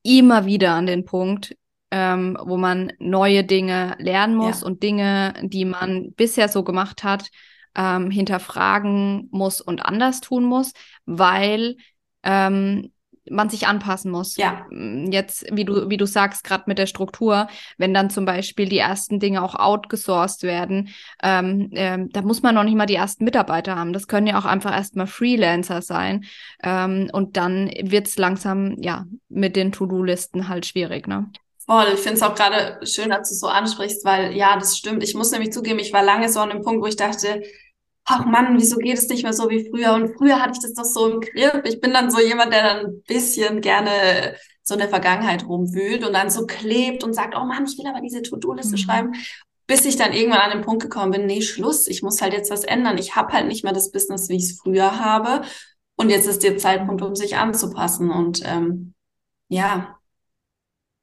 immer wieder an den Punkt, ähm, wo man neue Dinge lernen muss ja. und Dinge, die man bisher so gemacht hat, ähm, hinterfragen muss und anders tun muss, weil ähm, man sich anpassen muss. Ja. Mm, jetzt, wie du, wie du sagst, gerade mit der Struktur, wenn dann zum Beispiel die ersten Dinge auch outgesourced werden, ähm, ähm, da muss man noch nicht mal die ersten Mitarbeiter haben. Das können ja auch einfach erstmal Freelancer sein. Ähm, und dann wird es langsam, ja, mit den To-Do-Listen halt schwierig, ne? Voll, ich finde es auch gerade schön, dass du so ansprichst, weil ja, das stimmt. Ich muss nämlich zugeben, ich war lange so an dem Punkt, wo ich dachte, ach Mann, wieso geht es nicht mehr so wie früher? Und früher hatte ich das doch so im Griff. Ich bin dann so jemand, der dann ein bisschen gerne so in der Vergangenheit rumwühlt und dann so klebt und sagt, oh Mann, ich will aber diese To-Do-Liste mhm. schreiben. Bis ich dann irgendwann an den Punkt gekommen bin, nee, Schluss, ich muss halt jetzt was ändern. Ich habe halt nicht mehr das Business, wie ich es früher habe. Und jetzt ist der Zeitpunkt, um sich anzupassen. Und ähm, ja,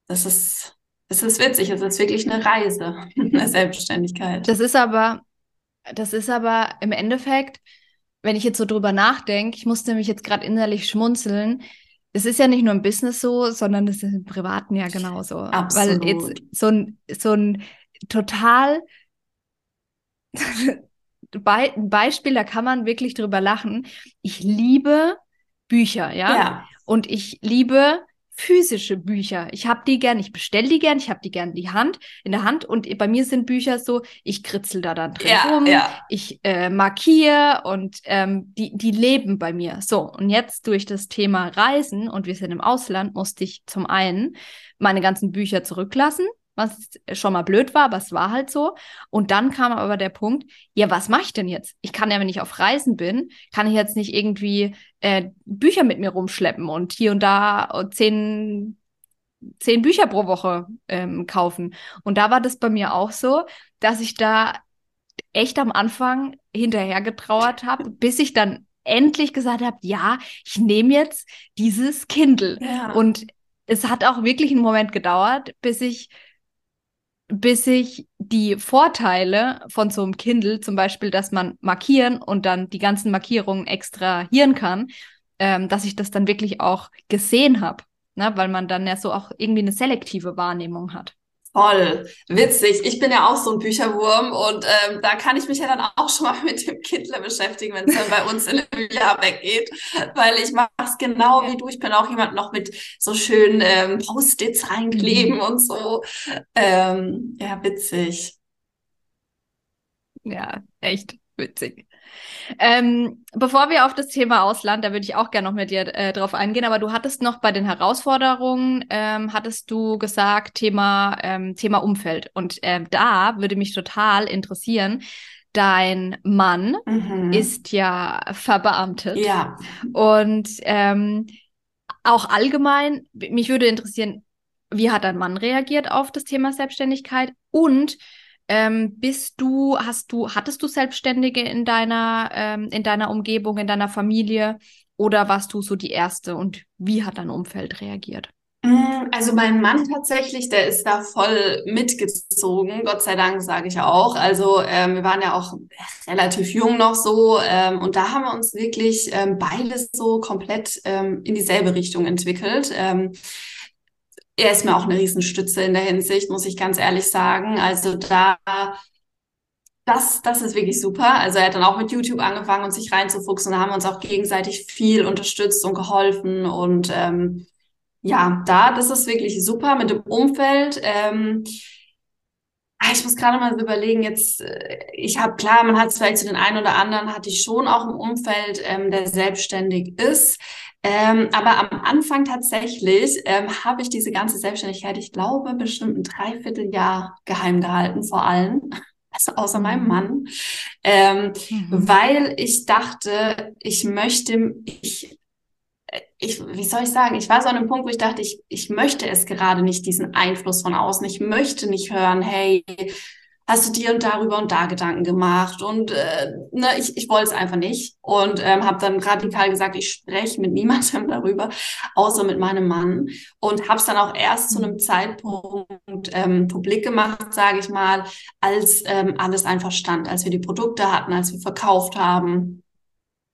das ist, das ist witzig. Es ist wirklich eine Reise, eine Selbstständigkeit. Das ist aber, das ist aber im Endeffekt, wenn ich jetzt so drüber nachdenke, ich musste mich jetzt gerade innerlich schmunzeln. Es ist ja nicht nur im Business so, sondern es ist im Privaten ja genauso. Absolut. Weil jetzt so ein, so ein total Be Beispiel, da kann man wirklich drüber lachen. Ich liebe Bücher, ja? ja. Und ich liebe physische Bücher. Ich habe die gern, ich bestelle die gern, ich habe die gern die Hand, in der Hand und bei mir sind Bücher so, ich kritzel da dann drin ja, rum, ja. ich äh, markiere und ähm, die, die leben bei mir. So, und jetzt durch das Thema Reisen und wir sind im Ausland, musste ich zum einen meine ganzen Bücher zurücklassen, was schon mal blöd war, aber es war halt so. Und dann kam aber der Punkt, ja, was mache ich denn jetzt? Ich kann ja, wenn ich auf Reisen bin, kann ich jetzt nicht irgendwie äh, Bücher mit mir rumschleppen und hier und da zehn, zehn Bücher pro Woche ähm, kaufen. Und da war das bei mir auch so, dass ich da echt am Anfang hinterher getrauert habe, bis ich dann endlich gesagt habe, ja, ich nehme jetzt dieses Kindle. Ja. Und es hat auch wirklich einen Moment gedauert, bis ich bis ich die Vorteile von so einem Kindle, zum Beispiel, dass man markieren und dann die ganzen Markierungen extrahieren kann, ähm, dass ich das dann wirklich auch gesehen habe, ne? weil man dann ja so auch irgendwie eine selektive Wahrnehmung hat. Voll witzig. Ich bin ja auch so ein Bücherwurm und ähm, da kann ich mich ja dann auch schon mal mit dem Kindle beschäftigen, wenn es dann bei uns in einem Jahr weggeht, weil ich mache es genau wie du. Ich bin auch jemand noch mit so schönen ähm, Post-its reinkleben mhm. und so. Ähm, ja, witzig. Ja, echt witzig. Ähm, bevor wir auf das Thema Ausland, da würde ich auch gerne noch mit dir äh, drauf eingehen, aber du hattest noch bei den Herausforderungen, ähm, hattest du gesagt, Thema, ähm, Thema Umfeld. Und äh, da würde mich total interessieren, dein Mann mhm. ist ja verbeamtet. Ja. Und ähm, auch allgemein, mich würde interessieren, wie hat dein Mann reagiert auf das Thema Selbstständigkeit und ähm, bist du, hast du, hattest du Selbstständige in deiner, ähm, in deiner Umgebung, in deiner Familie oder warst du so die Erste und wie hat dein Umfeld reagiert? Mm, also mein Mann tatsächlich, der ist da voll mitgezogen, Gott sei Dank sage ich auch. Also ähm, wir waren ja auch relativ jung noch so ähm, und da haben wir uns wirklich ähm, beide so komplett ähm, in dieselbe Richtung entwickelt. Er ist mir auch eine Riesenstütze in der Hinsicht, muss ich ganz ehrlich sagen. Also da, das, das ist wirklich super. Also er hat dann auch mit YouTube angefangen und sich reinzufuchsen. Da haben wir uns auch gegenseitig viel unterstützt und geholfen. Und ähm, ja, da, das ist wirklich super mit dem Umfeld. Ähm, ah, ich muss gerade mal überlegen, jetzt, äh, ich habe klar, man hat es vielleicht zu den einen oder anderen, hatte ich schon auch im Umfeld, ähm, der selbstständig ist. Ähm, aber am Anfang tatsächlich ähm, habe ich diese ganze Selbstständigkeit, ich glaube, bestimmt ein Dreivierteljahr geheim gehalten vor allen, also außer mhm. meinem Mann, ähm, mhm. weil ich dachte, ich möchte, ich, ich, wie soll ich sagen, ich war so an einem Punkt, wo ich dachte, ich, ich möchte es gerade nicht, diesen Einfluss von außen. Ich möchte nicht hören, hey, hast du dir und darüber und da Gedanken gemacht und äh, ne, ich, ich wollte es einfach nicht und ähm, habe dann radikal gesagt, ich spreche mit niemandem darüber, außer mit meinem Mann und habe es dann auch erst zu einem Zeitpunkt ähm, publik gemacht, sage ich mal, als ähm, alles einfach stand, als wir die Produkte hatten, als wir verkauft haben.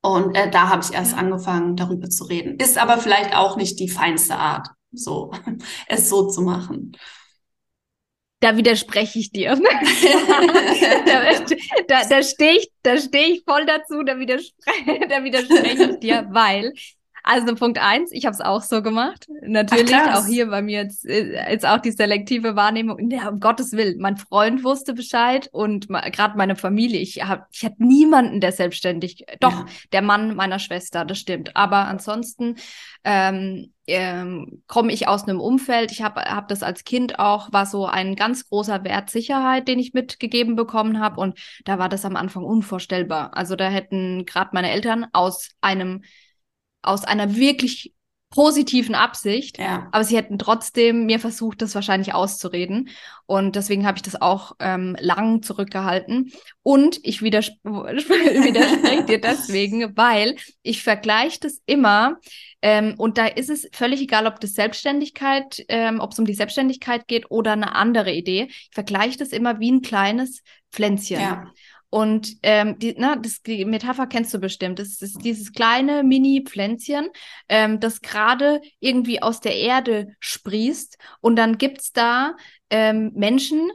Und äh, da habe ich erst angefangen, darüber zu reden. Ist aber vielleicht auch nicht die feinste Art, so es so zu machen. Da widerspreche ich dir. da da, da stehe ich, da steh ich voll dazu, da widerspreche, da widerspreche ich dir, weil also Punkt eins, ich habe es auch so gemacht. Natürlich, Ach, auch hier bei mir jetzt, äh, jetzt auch die selektive Wahrnehmung. Ja, um Gottes Willen, mein Freund wusste Bescheid und gerade meine Familie. Ich hab, ich hatte niemanden, der selbstständig, doch, ja. der Mann meiner Schwester, das stimmt. Aber ansonsten ähm, ähm, komme ich aus einem Umfeld, ich habe hab das als Kind auch, war so ein ganz großer Wert Sicherheit, den ich mitgegeben bekommen habe und da war das am Anfang unvorstellbar. Also da hätten gerade meine Eltern aus einem aus einer wirklich positiven Absicht, ja. aber sie hätten trotzdem mir versucht, das wahrscheinlich auszureden. Und deswegen habe ich das auch ähm, lang zurückgehalten. Und ich widers widerspreche dir deswegen, weil ich vergleiche das immer. Ähm, und da ist es völlig egal, ob das Selbstständigkeit, ähm, ob es um die Selbstständigkeit geht oder eine andere Idee. Ich vergleiche das immer wie ein kleines Pflänzchen. Ja. Und ähm, die, na, das, die Metapher kennst du bestimmt. Das ist dieses kleine Mini-Pflänzchen, ähm, das gerade irgendwie aus der Erde sprießt. Und dann gibt's da ähm, Menschen,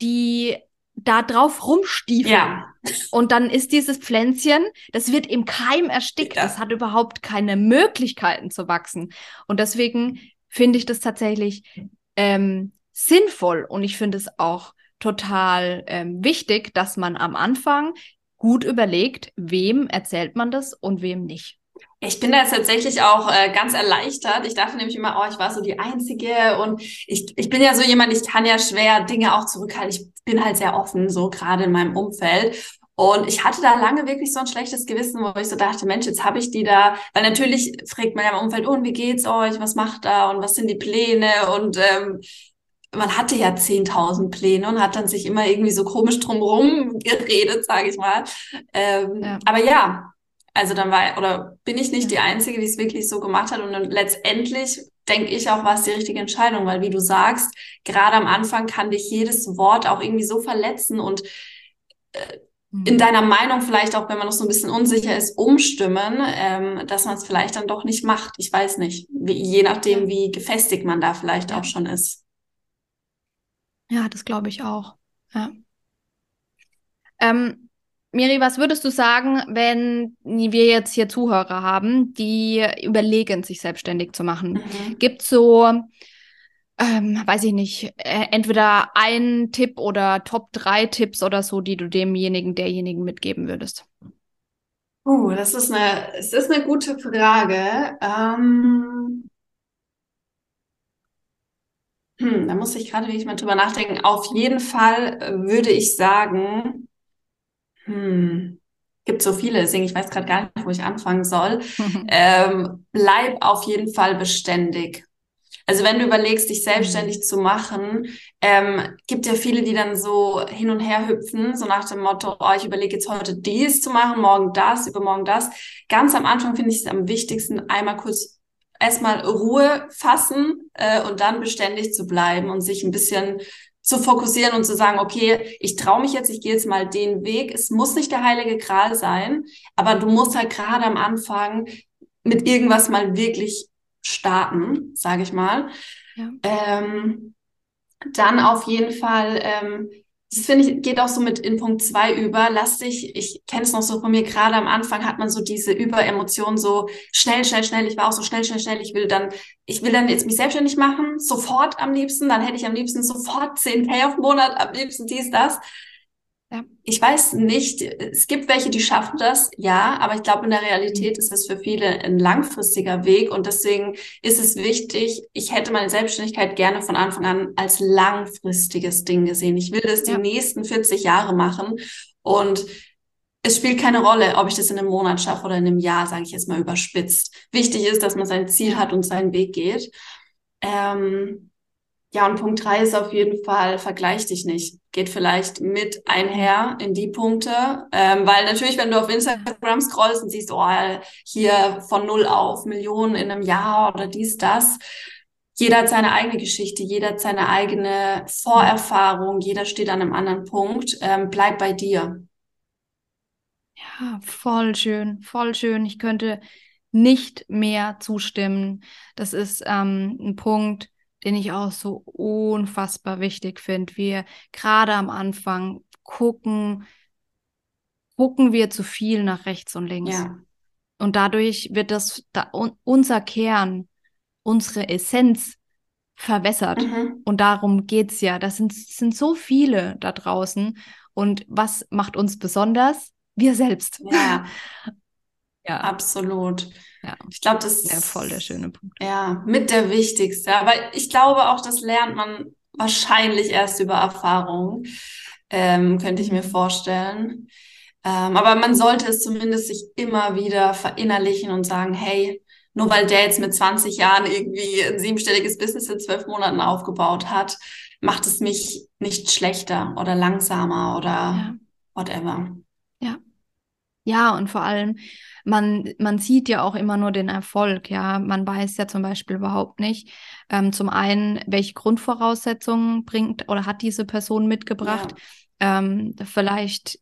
die da drauf rumstiefeln. Ja. Und dann ist dieses Pflänzchen, das wird im Keim erstickt. Das hat überhaupt keine Möglichkeiten zu wachsen. Und deswegen finde ich das tatsächlich ähm, sinnvoll und ich finde es auch total ähm, wichtig, dass man am Anfang gut überlegt, wem erzählt man das und wem nicht. Ich bin da jetzt tatsächlich auch äh, ganz erleichtert. Ich dachte nämlich immer, oh, ich war so die Einzige und ich, ich bin ja so jemand, ich kann ja schwer Dinge auch zurückhalten. Ich bin halt sehr offen, so gerade in meinem Umfeld. Und ich hatte da lange wirklich so ein schlechtes Gewissen, wo ich so dachte, Mensch, jetzt habe ich die da, weil natürlich fragt man ja im Umfeld, oh, und wie geht's euch, was macht da und was sind die Pläne und ähm, man hatte ja 10.000 Pläne und hat dann sich immer irgendwie so komisch drumherum geredet, sage ich mal. Ähm, ja. Aber ja, also dann war, oder bin ich nicht die Einzige, die es wirklich so gemacht hat. Und dann letztendlich denke ich auch, war es die richtige Entscheidung, weil wie du sagst, gerade am Anfang kann dich jedes Wort auch irgendwie so verletzen und äh, in mhm. deiner Meinung vielleicht auch, wenn man noch so ein bisschen unsicher ist, umstimmen, ähm, dass man es vielleicht dann doch nicht macht. Ich weiß nicht, wie, je nachdem, wie gefestigt man da vielleicht auch schon ist. Ja, das glaube ich auch. Ja. Ähm, Miri, was würdest du sagen, wenn wir jetzt hier Zuhörer haben, die überlegen, sich selbstständig zu machen? Mhm. Gibt es so, ähm, weiß ich nicht, äh, entweder ein Tipp oder Top 3 Tipps oder so, die du demjenigen, derjenigen mitgeben würdest? Uh, das ist eine, es ist eine gute Frage. Ähm, hm, da muss ich gerade wirklich mal drüber nachdenken. Auf jeden Fall äh, würde ich sagen, hm, gibt so viele, deswegen ich weiß gerade gar nicht, wo ich anfangen soll. ähm, bleib auf jeden Fall beständig. Also wenn du überlegst, dich selbstständig zu machen, ähm, gibt ja viele, die dann so hin und her hüpfen, so nach dem Motto, oh, ich überlege jetzt heute dies zu machen, morgen das, übermorgen das. Ganz am Anfang finde ich es am wichtigsten, einmal kurz erstmal Ruhe fassen äh, und dann beständig zu bleiben und sich ein bisschen zu fokussieren und zu sagen, okay, ich traue mich jetzt, ich gehe jetzt mal den Weg. Es muss nicht der heilige Gral sein, aber du musst halt gerade am Anfang mit irgendwas mal wirklich starten, sage ich mal. Ja. Ähm, dann auf jeden Fall ähm, das finde ich, geht auch so mit in Punkt zwei über. Lass dich, ich kenne es noch so von mir, gerade am Anfang hat man so diese Überemotion, so schnell, schnell, schnell. Ich war auch so schnell, schnell, schnell. Ich will dann, ich will dann jetzt mich selbstständig machen, sofort am liebsten. Dann hätte ich am liebsten sofort 10k auf Monat, am liebsten dies, das. Ja. Ich weiß nicht, es gibt welche, die schaffen das, ja, aber ich glaube, in der Realität mhm. ist es für viele ein langfristiger Weg und deswegen ist es wichtig, ich hätte meine Selbstständigkeit gerne von Anfang an als langfristiges Ding gesehen. Ich will das ja. die nächsten 40 Jahre machen und es spielt keine Rolle, ob ich das in einem Monat schaffe oder in einem Jahr, sage ich jetzt mal überspitzt. Wichtig ist, dass man sein Ziel hat und seinen Weg geht. Ähm, ja, und Punkt drei ist auf jeden Fall, vergleich dich nicht. Geht vielleicht mit einher in die Punkte. Ähm, weil natürlich, wenn du auf Instagram scrollst und siehst, oh, hier von null auf Millionen in einem Jahr oder dies, das. Jeder hat seine eigene Geschichte, jeder hat seine eigene Vorerfahrung, jeder steht an einem anderen Punkt. Ähm, bleib bei dir. Ja, voll schön, voll schön. Ich könnte nicht mehr zustimmen. Das ist ähm, ein Punkt, den ich auch so unfassbar wichtig finde. Wir gerade am Anfang gucken, gucken wir zu viel nach rechts und links. Ja. Und dadurch wird das da, unser Kern, unsere Essenz verwässert. Mhm. Und darum geht es ja. Das sind, sind so viele da draußen. Und was macht uns besonders? Wir selbst. Ja. ja. Absolut. Ja. Ich glaube, das ist ja, voll der schöne Punkt. Ja, mit der wichtigste. Aber ich glaube auch, das lernt man wahrscheinlich erst über Erfahrung, ähm, könnte ich mir vorstellen. Ähm, aber man sollte es zumindest sich immer wieder verinnerlichen und sagen, hey, nur weil der jetzt mit 20 Jahren irgendwie ein siebenstelliges Business in zwölf Monaten aufgebaut hat, macht es mich nicht schlechter oder langsamer oder ja. whatever. Ja. Ja, und vor allem, man, man sieht ja auch immer nur den Erfolg, ja. Man weiß ja zum Beispiel überhaupt nicht, ähm, zum einen, welche Grundvoraussetzungen bringt oder hat diese Person mitgebracht. Ja. Ähm, vielleicht,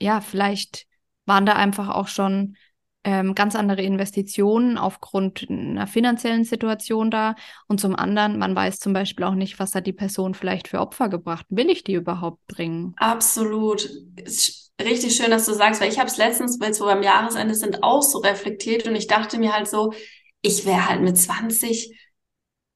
ja, vielleicht waren da einfach auch schon ähm, ganz andere Investitionen aufgrund einer finanziellen Situation da. Und zum anderen, man weiß zum Beispiel auch nicht, was hat die Person vielleicht für Opfer gebracht. Will ich die überhaupt bringen? Absolut richtig schön, dass du sagst, weil ich habe es letztens, weil so beim Jahresende sind, auch so reflektiert und ich dachte mir halt so, ich wäre halt mit 20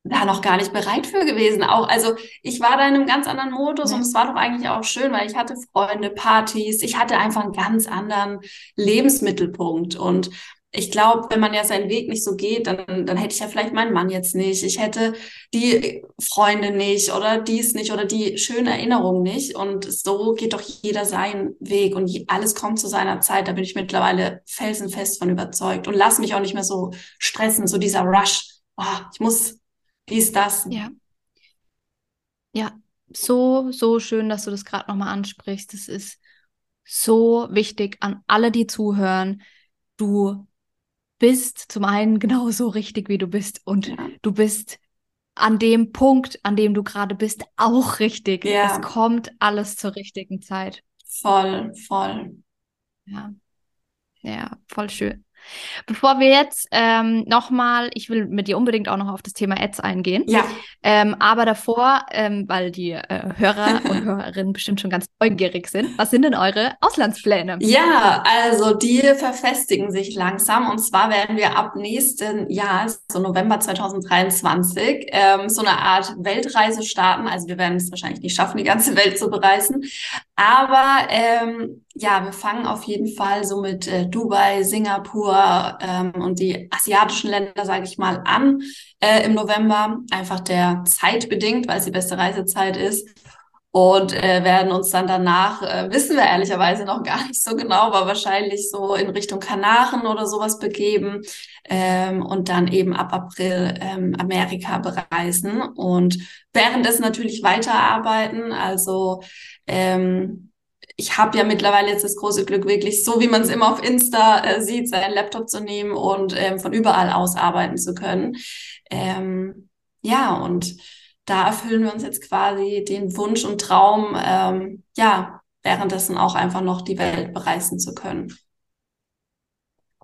da noch gar nicht bereit für gewesen. Auch, also ich war da in einem ganz anderen Modus ja. und es war doch eigentlich auch schön, weil ich hatte Freunde, Partys, ich hatte einfach einen ganz anderen Lebensmittelpunkt und ich glaube, wenn man ja seinen Weg nicht so geht, dann, dann hätte ich ja vielleicht meinen Mann jetzt nicht. Ich hätte die Freunde nicht oder dies nicht oder die schöne Erinnerung nicht. Und so geht doch jeder seinen Weg und alles kommt zu seiner Zeit. Da bin ich mittlerweile felsenfest von überzeugt und lass mich auch nicht mehr so stressen, so dieser Rush. Oh, ich muss dies, das. Ja. Ja, so, so schön, dass du das gerade nochmal ansprichst. Das ist so wichtig an alle, die zuhören. Du bist zum einen genauso richtig, wie du bist und ja. du bist an dem Punkt, an dem du gerade bist, auch richtig. Ja. Es kommt alles zur richtigen Zeit. Voll, voll. Ja. Ja, voll schön. Bevor wir jetzt ähm, nochmal, ich will mit dir unbedingt auch noch auf das Thema Ads eingehen. Ja. Ähm, aber davor, ähm, weil die äh, Hörer und Hörerinnen bestimmt schon ganz neugierig sind, was sind denn eure Auslandspläne? Ja, also die verfestigen sich langsam und zwar werden wir ab nächsten Jahr, so November 2023, ähm, so eine Art Weltreise starten. Also wir werden es wahrscheinlich nicht schaffen, die ganze Welt zu bereisen, aber ähm, ja, wir fangen auf jeden Fall so mit äh, Dubai, Singapur ähm, und die asiatischen Länder, sage ich mal, an äh, im November. Einfach der Zeit bedingt, weil es die beste Reisezeit ist. Und äh, werden uns dann danach, äh, wissen wir ehrlicherweise noch gar nicht so genau, aber wahrscheinlich so in Richtung Kanaren oder sowas begeben ähm, und dann eben ab April ähm, Amerika bereisen und währenddessen natürlich weiterarbeiten. Also ähm, ich habe ja mittlerweile jetzt das große Glück, wirklich so wie man es immer auf Insta äh, sieht, seinen Laptop zu nehmen und ähm, von überall aus arbeiten zu können. Ähm, ja, und da erfüllen wir uns jetzt quasi den Wunsch und Traum, ähm, ja, währenddessen auch einfach noch die Welt bereisen zu können.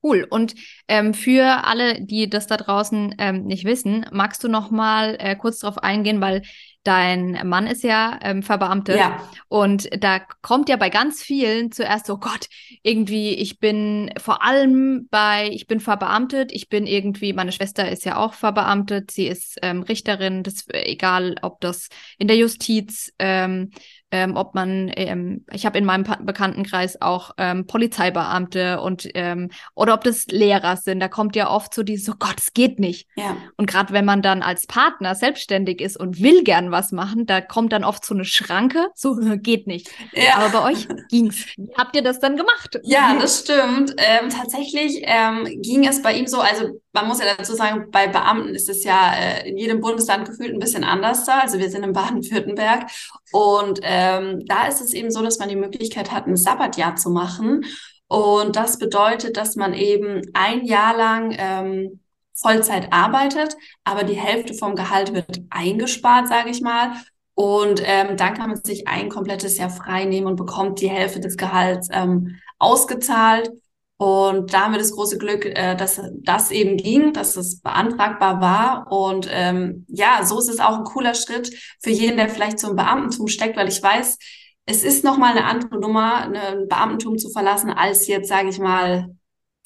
Cool. Und ähm, für alle, die das da draußen ähm, nicht wissen, magst du noch mal äh, kurz darauf eingehen, weil dein Mann ist ja ähm, verbeamtet. Ja. und da kommt ja bei ganz vielen zuerst so oh Gott, irgendwie ich bin vor allem bei ich bin verbeamtet, ich bin irgendwie meine Schwester ist ja auch verbeamtet, sie ist ähm, Richterin, das egal ob das in der Justiz ähm, ähm, ob man, ähm, ich habe in meinem Bekanntenkreis auch ähm, Polizeibeamte und ähm, oder ob das Lehrer sind. Da kommt ja oft so dieses, oh Gott, es geht nicht. Ja. Und gerade wenn man dann als Partner selbstständig ist und will gern was machen, da kommt dann oft so eine Schranke, so geht nicht. Ja. Aber bei euch ging's. Habt ihr das dann gemacht? Ja, das stimmt. Ähm, tatsächlich ähm, ging es bei ihm so, also man muss ja dazu sagen, bei Beamten ist es ja äh, in jedem Bundesland gefühlt ein bisschen anders da. Also wir sind in Baden-Württemberg und ähm, da ist es eben so, dass man die Möglichkeit hat, ein Sabbatjahr zu machen. Und das bedeutet, dass man eben ein Jahr lang ähm, Vollzeit arbeitet, aber die Hälfte vom Gehalt wird eingespart, sage ich mal. Und ähm, dann kann man sich ein komplettes Jahr frei nehmen und bekommt die Hälfte des Gehalts ähm, ausgezahlt. Und da haben wir das große Glück, äh, dass das eben ging, dass es beantragbar war. Und ähm, ja, so ist es auch ein cooler Schritt für jeden, der vielleicht zum Beamtentum steckt, weil ich weiß, es ist nochmal eine andere Nummer, ein Beamtentum zu verlassen, als jetzt, sage ich mal,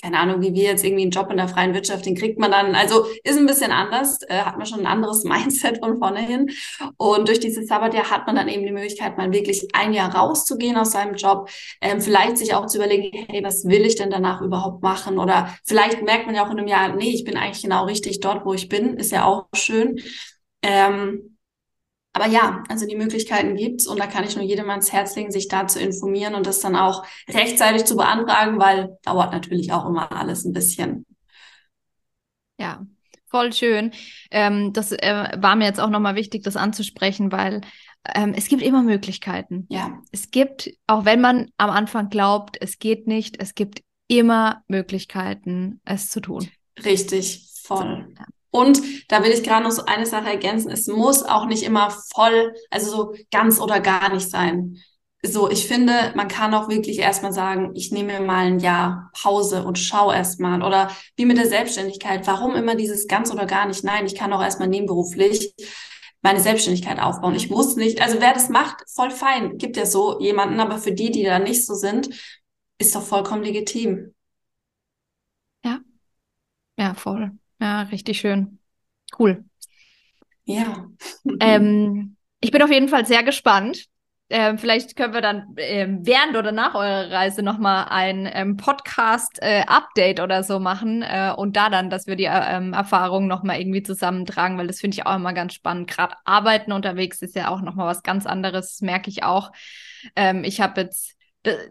keine Ahnung, wie wir jetzt irgendwie einen Job in der freien Wirtschaft, den kriegt man dann, also ist ein bisschen anders, äh, hat man schon ein anderes Mindset von vornherein. Und durch dieses Sabbatjahr hat man dann eben die Möglichkeit, mal wirklich ein Jahr rauszugehen aus seinem Job, ähm, vielleicht sich auch zu überlegen, hey, was will ich denn danach überhaupt machen? Oder vielleicht merkt man ja auch in einem Jahr, nee, ich bin eigentlich genau richtig dort, wo ich bin, ist ja auch schön. Ähm, aber ja, also die Möglichkeiten gibt's und da kann ich nur jedem ans Herz legen, sich da zu informieren und das dann auch rechtzeitig zu beantragen, weil dauert natürlich auch immer alles ein bisschen. Ja, voll schön. Ähm, das äh, war mir jetzt auch nochmal wichtig, das anzusprechen, weil ähm, es gibt immer Möglichkeiten. Ja. Es gibt, auch wenn man am Anfang glaubt, es geht nicht, es gibt immer Möglichkeiten, es zu tun. Richtig, voll. So, ja. Und da will ich gerade noch so eine Sache ergänzen. Es muss auch nicht immer voll, also so ganz oder gar nicht sein. So, ich finde, man kann auch wirklich erstmal sagen, ich nehme mal ein Jahr Pause und schau erstmal. Oder wie mit der Selbstständigkeit. Warum immer dieses ganz oder gar nicht? Nein, ich kann auch erstmal nebenberuflich meine Selbstständigkeit aufbauen. Ich muss nicht, also wer das macht, voll fein. Gibt ja so jemanden, aber für die, die da nicht so sind, ist doch vollkommen legitim. Ja. Ja, voll. Ja, richtig schön. Cool. Ja. Ähm, ich bin auf jeden Fall sehr gespannt. Ähm, vielleicht können wir dann ähm, während oder nach eurer Reise nochmal ein ähm, Podcast-Update äh, oder so machen äh, und da dann, dass wir die äh, ähm, Erfahrungen nochmal irgendwie zusammentragen, weil das finde ich auch immer ganz spannend. Gerade Arbeiten unterwegs ist ja auch nochmal was ganz anderes, merke ich auch. Ähm, ich habe jetzt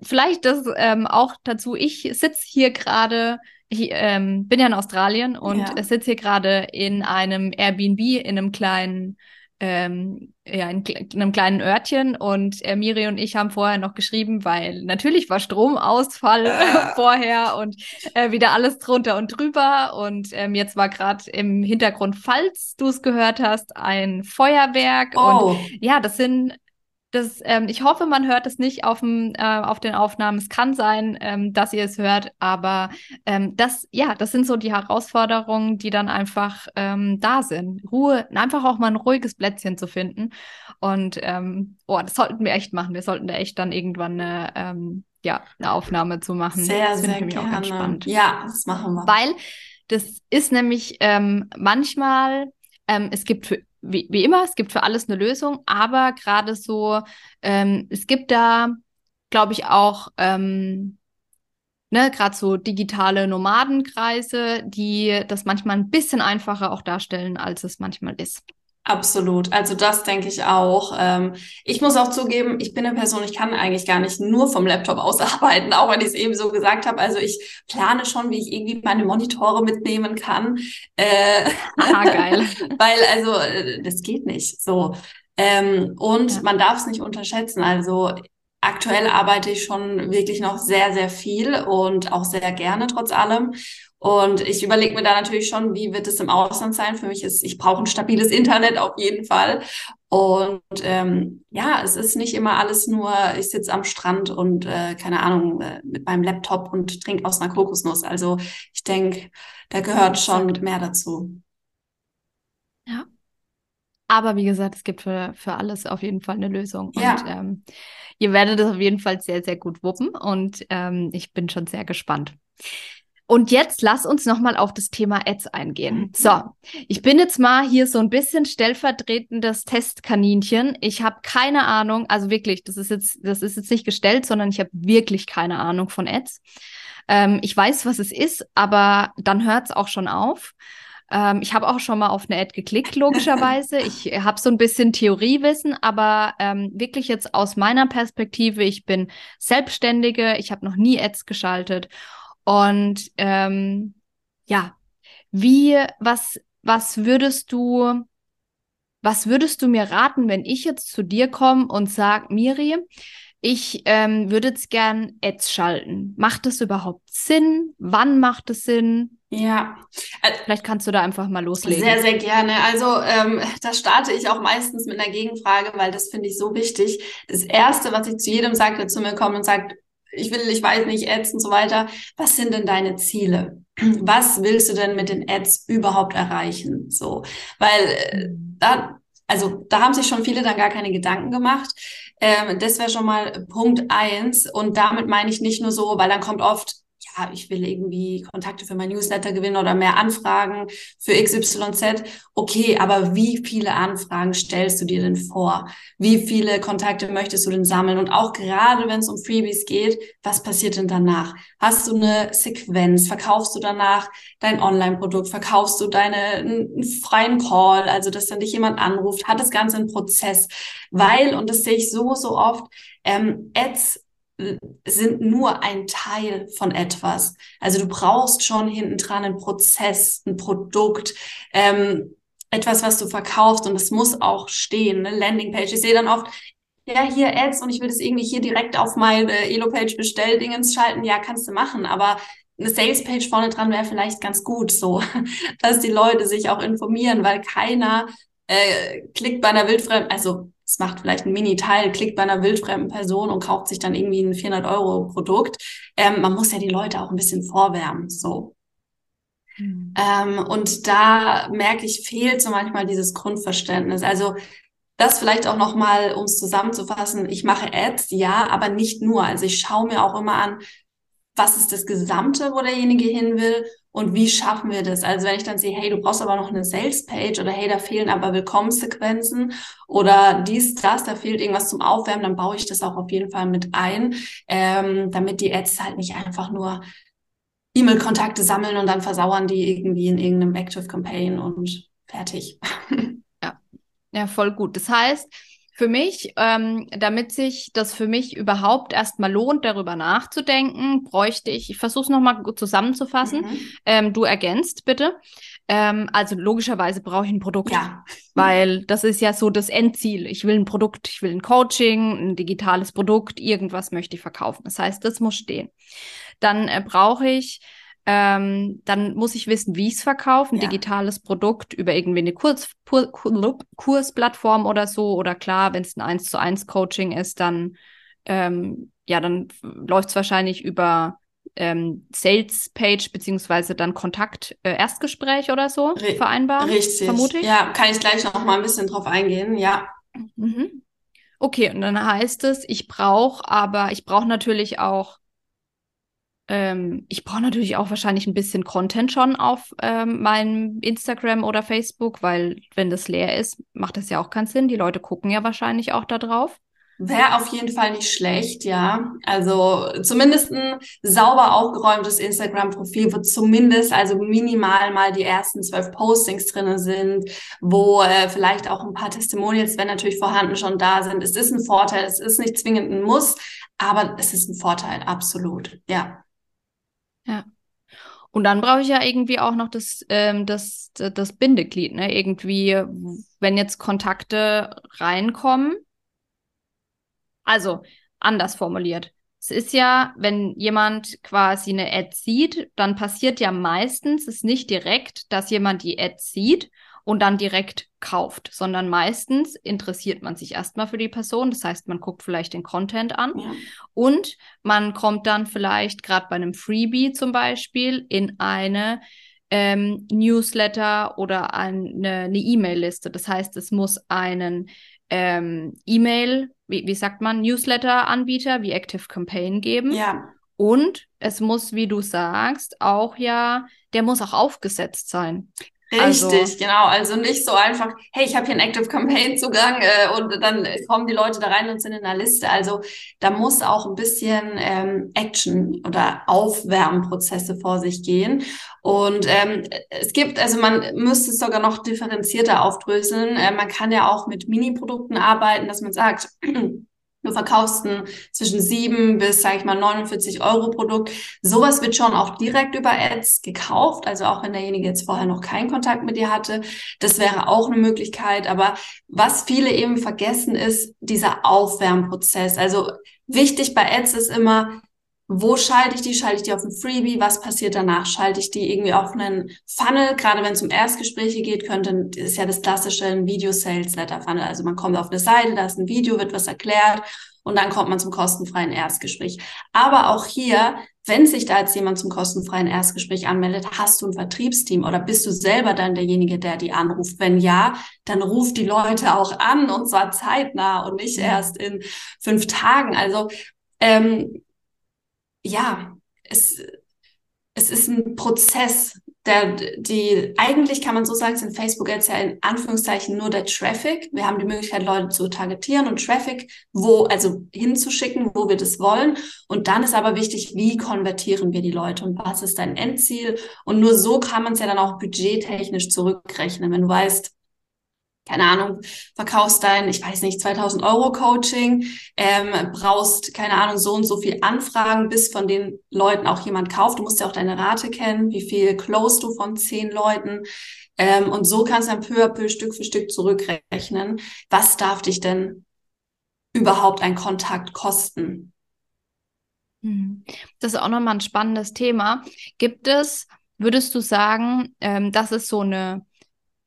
vielleicht das ähm, auch dazu, ich sitze hier gerade ich ähm, bin ja in Australien und ja. sitze hier gerade in einem Airbnb in einem kleinen ähm, ja, in, in, einem kleinen Örtchen und äh, Miri und ich haben vorher noch geschrieben, weil natürlich war Stromausfall äh. vorher und äh, wieder alles drunter und drüber und ähm, jetzt war gerade im Hintergrund, falls du es gehört hast, ein Feuerwerk oh. und ja, das sind das, ähm, ich hoffe, man hört es nicht auf, dem, äh, auf den Aufnahmen. Es kann sein, ähm, dass ihr es hört, aber ähm, das, ja, das sind so die Herausforderungen, die dann einfach ähm, da sind. Ruhe, einfach auch mal ein ruhiges Plätzchen zu finden. Und ähm, oh, das sollten wir echt machen. Wir sollten da echt dann irgendwann eine, ähm, ja, eine Aufnahme zu machen. Sehr, das sehr gerne. Auch ganz spannend. Ja, das machen wir. Weil das ist nämlich manchmal, ähm, es gibt für wie, wie immer, es gibt für alles eine Lösung, aber gerade so, ähm, es gibt da, glaube ich, auch ähm, ne, gerade so digitale Nomadenkreise, die das manchmal ein bisschen einfacher auch darstellen, als es manchmal ist. Absolut. Also das denke ich auch. Ähm, ich muss auch zugeben, ich bin eine Person, ich kann eigentlich gar nicht nur vom Laptop aus arbeiten, auch wenn ich es eben so gesagt habe. Also ich plane schon, wie ich irgendwie meine Monitore mitnehmen kann. Äh, ah, geil. weil also äh, das geht nicht so. Ähm, und ja. man darf es nicht unterschätzen. Also aktuell arbeite ich schon wirklich noch sehr, sehr viel und auch sehr gerne trotz allem. Und ich überlege mir da natürlich schon, wie wird es im Ausland sein? Für mich ist, ich brauche ein stabiles Internet auf jeden Fall. Und ähm, ja, es ist nicht immer alles nur, ich sitze am Strand und äh, keine Ahnung, äh, mit meinem Laptop und trinke aus einer Kokosnuss. Also ich denke, da gehört schon mehr dazu. Ja. Aber wie gesagt, es gibt für, für alles auf jeden Fall eine Lösung. Ja. Und ähm, ihr werdet es auf jeden Fall sehr, sehr gut wuppen. Und ähm, ich bin schon sehr gespannt. Und jetzt lass uns nochmal auf das Thema Ads eingehen. Mhm. So, ich bin jetzt mal hier so ein bisschen stellvertretendes Testkaninchen. Ich habe keine Ahnung, also wirklich, das ist jetzt, das ist jetzt nicht gestellt, sondern ich habe wirklich keine Ahnung von Ads. Ähm, ich weiß, was es ist, aber dann hört es auch schon auf. Ähm, ich habe auch schon mal auf eine Ad geklickt, logischerweise. ich habe so ein bisschen Theoriewissen, aber ähm, wirklich jetzt aus meiner Perspektive, ich bin Selbstständige, ich habe noch nie Ads geschaltet und ähm, ja, wie, was, was würdest du, was würdest du mir raten, wenn ich jetzt zu dir komme und sag, Miri, ich ähm, würde jetzt gern Ads schalten. Macht das überhaupt Sinn? Wann macht es Sinn? Ja. Vielleicht kannst du da einfach mal loslegen. Sehr, sehr gerne. Also ähm, da starte ich auch meistens mit einer Gegenfrage, weil das finde ich so wichtig. Das Erste, was ich zu jedem sage, der zu mir kommt und sagt, ich will, ich weiß nicht, Ads und so weiter. Was sind denn deine Ziele? Was willst du denn mit den Ads überhaupt erreichen? So, weil äh, da, also da haben sich schon viele dann gar keine Gedanken gemacht. Ähm, das wäre schon mal Punkt eins. Und damit meine ich nicht nur so, weil dann kommt oft, ich will irgendwie Kontakte für mein Newsletter gewinnen oder mehr Anfragen für XYZ. Okay, aber wie viele Anfragen stellst du dir denn vor? Wie viele Kontakte möchtest du denn sammeln? Und auch gerade wenn es um Freebies geht, was passiert denn danach? Hast du eine Sequenz? Verkaufst du danach dein Online-Produkt? Verkaufst du deine einen freien Call? Also, dass dann dich jemand anruft? Hat das Ganze einen Prozess? Weil, und das sehe ich so, so oft, ähm, Ads sind nur ein Teil von etwas. Also du brauchst schon hinten dran einen Prozess, ein Produkt, ähm, etwas, was du verkaufst und es muss auch stehen, eine Landingpage. Ich sehe dann oft, ja, hier Ads und ich will das irgendwie hier direkt auf meine Elo-Page Bestelldingens schalten. Ja, kannst du machen, aber eine Sales-Page vorne dran wäre vielleicht ganz gut, so, dass die Leute sich auch informieren, weil keiner äh, klickt bei einer wildfremden, also es macht vielleicht ein Mini-Teil, klickt bei einer wildfremden Person und kauft sich dann irgendwie ein 400-Euro-Produkt. Ähm, man muss ja die Leute auch ein bisschen vorwärmen, so. Mhm. Ähm, und da merke ich, fehlt so manchmal dieses Grundverständnis. Also das vielleicht auch nochmal, um es zusammenzufassen. Ich mache Ads, ja, aber nicht nur. Also ich schaue mir auch immer an, was ist das Gesamte, wo derjenige hin will und wie schaffen wir das? Also wenn ich dann sehe, hey, du brauchst aber noch eine Sales-Page oder hey, da fehlen aber Willkommenssequenzen oder dies, das, da fehlt irgendwas zum Aufwärmen, dann baue ich das auch auf jeden Fall mit ein, ähm, damit die Ads halt nicht einfach nur E-Mail-Kontakte sammeln und dann versauern die irgendwie in irgendeinem Active Campaign und fertig. ja. ja, voll gut. Das heißt, für mich, ähm, damit sich das für mich überhaupt erstmal lohnt, darüber nachzudenken, bräuchte ich, ich versuche es nochmal zusammenzufassen, mhm. ähm, du ergänzt bitte. Ähm, also logischerweise brauche ich ein Produkt, ja. weil das ist ja so das Endziel. Ich will ein Produkt, ich will ein Coaching, ein digitales Produkt, irgendwas möchte ich verkaufen. Das heißt, das muss stehen. Dann äh, brauche ich ähm, dann muss ich wissen, wie ich es verkaufe, ein ja. digitales Produkt über irgendwie eine Kurs, Kurs, Kursplattform oder so. Oder klar, wenn es ein 1 zu 1 Coaching ist, dann ähm, ja, dann läuft es wahrscheinlich über ähm, Sales Page beziehungsweise dann Kontakt äh, Erstgespräch oder so Re vereinbaren. Richtig. Vermute ich. Ja, kann ich gleich noch mal ein bisschen drauf eingehen. Ja. Mhm. Okay, und dann heißt es, ich brauche aber, ich brauche natürlich auch ähm, ich brauche natürlich auch wahrscheinlich ein bisschen Content schon auf ähm, meinem Instagram oder Facebook, weil wenn das leer ist, macht das ja auch keinen Sinn. Die Leute gucken ja wahrscheinlich auch da drauf. Wäre auf jeden Fall nicht schlecht, ja. Also zumindest ein sauber aufgeräumtes Instagram-Profil, wo zumindest also minimal mal die ersten zwölf Postings drinnen sind, wo äh, vielleicht auch ein paar Testimonials, wenn natürlich vorhanden, schon da sind. Es ist ein Vorteil, es ist nicht zwingend ein Muss, aber es ist ein Vorteil, absolut, ja. Ja. Und dann brauche ich ja irgendwie auch noch das, ähm, das, das Bindeglied, ne? Irgendwie, wenn jetzt Kontakte reinkommen. Also, anders formuliert. Es ist ja, wenn jemand quasi eine Ad sieht, dann passiert ja meistens es nicht direkt, dass jemand die Ad sieht und dann direkt kauft, sondern meistens interessiert man sich erstmal für die Person. Das heißt, man guckt vielleicht den Content an ja. und man kommt dann vielleicht gerade bei einem Freebie zum Beispiel in eine ähm, Newsletter oder eine E-Mail-Liste. Das heißt, es muss einen ähm, E-Mail, wie, wie sagt man, Newsletter-Anbieter wie Active Campaign geben. Ja. Und es muss, wie du sagst, auch ja, der muss auch aufgesetzt sein. Also Richtig, also, genau. Also nicht so einfach, hey, ich habe hier einen Active Campaign Zugang äh, und dann kommen die Leute da rein und sind in der Liste. Also da muss auch ein bisschen ähm, Action oder Aufwärmprozesse vor sich gehen. Und ähm, es gibt, also man müsste es sogar noch differenzierter aufdröseln. Äh, man kann ja auch mit Mini-Produkten arbeiten, dass man sagt, Du verkaufst ein zwischen sieben bis, sage ich mal, 49 Euro Produkt. Sowas wird schon auch direkt über Ads gekauft. Also auch wenn derjenige jetzt vorher noch keinen Kontakt mit dir hatte. Das wäre auch eine Möglichkeit. Aber was viele eben vergessen ist, dieser Aufwärmprozess. Also wichtig bei Ads ist immer, wo schalte ich die? Schalte ich die auf ein Freebie? Was passiert danach? Schalte ich die irgendwie auf einen Funnel? Gerade wenn es um Erstgespräche geht, könnte, ist ja das klassische ein Video-Sales-Letter-Funnel. Also man kommt auf eine Seite, da ist ein Video, wird was erklärt und dann kommt man zum kostenfreien Erstgespräch. Aber auch hier, wenn sich da jetzt jemand zum kostenfreien Erstgespräch anmeldet, hast du ein Vertriebsteam oder bist du selber dann derjenige, der die anruft? Wenn ja, dann ruft die Leute auch an und zwar zeitnah und nicht erst in fünf Tagen. Also ähm, ja, es, es ist ein Prozess, der, die, eigentlich kann man so sagen, sind Facebook Ads ja in Anführungszeichen nur der Traffic. Wir haben die Möglichkeit, Leute zu targetieren und Traffic, wo, also hinzuschicken, wo wir das wollen. Und dann ist aber wichtig, wie konvertieren wir die Leute und was ist dein Endziel? Und nur so kann man es ja dann auch budgettechnisch zurückrechnen. Wenn du weißt, keine Ahnung, verkaufst dein, ich weiß nicht, 2000 Euro Coaching, ähm, brauchst, keine Ahnung, so und so viel Anfragen, bis von den Leuten auch jemand kauft. Du musst ja auch deine Rate kennen, wie viel close du von zehn Leuten. Ähm, und so kannst du dann peu à peu, Stück für Stück zurückrechnen. Was darf dich denn überhaupt ein Kontakt kosten? Hm. Das ist auch nochmal ein spannendes Thema. Gibt es, würdest du sagen, ähm, dass es so eine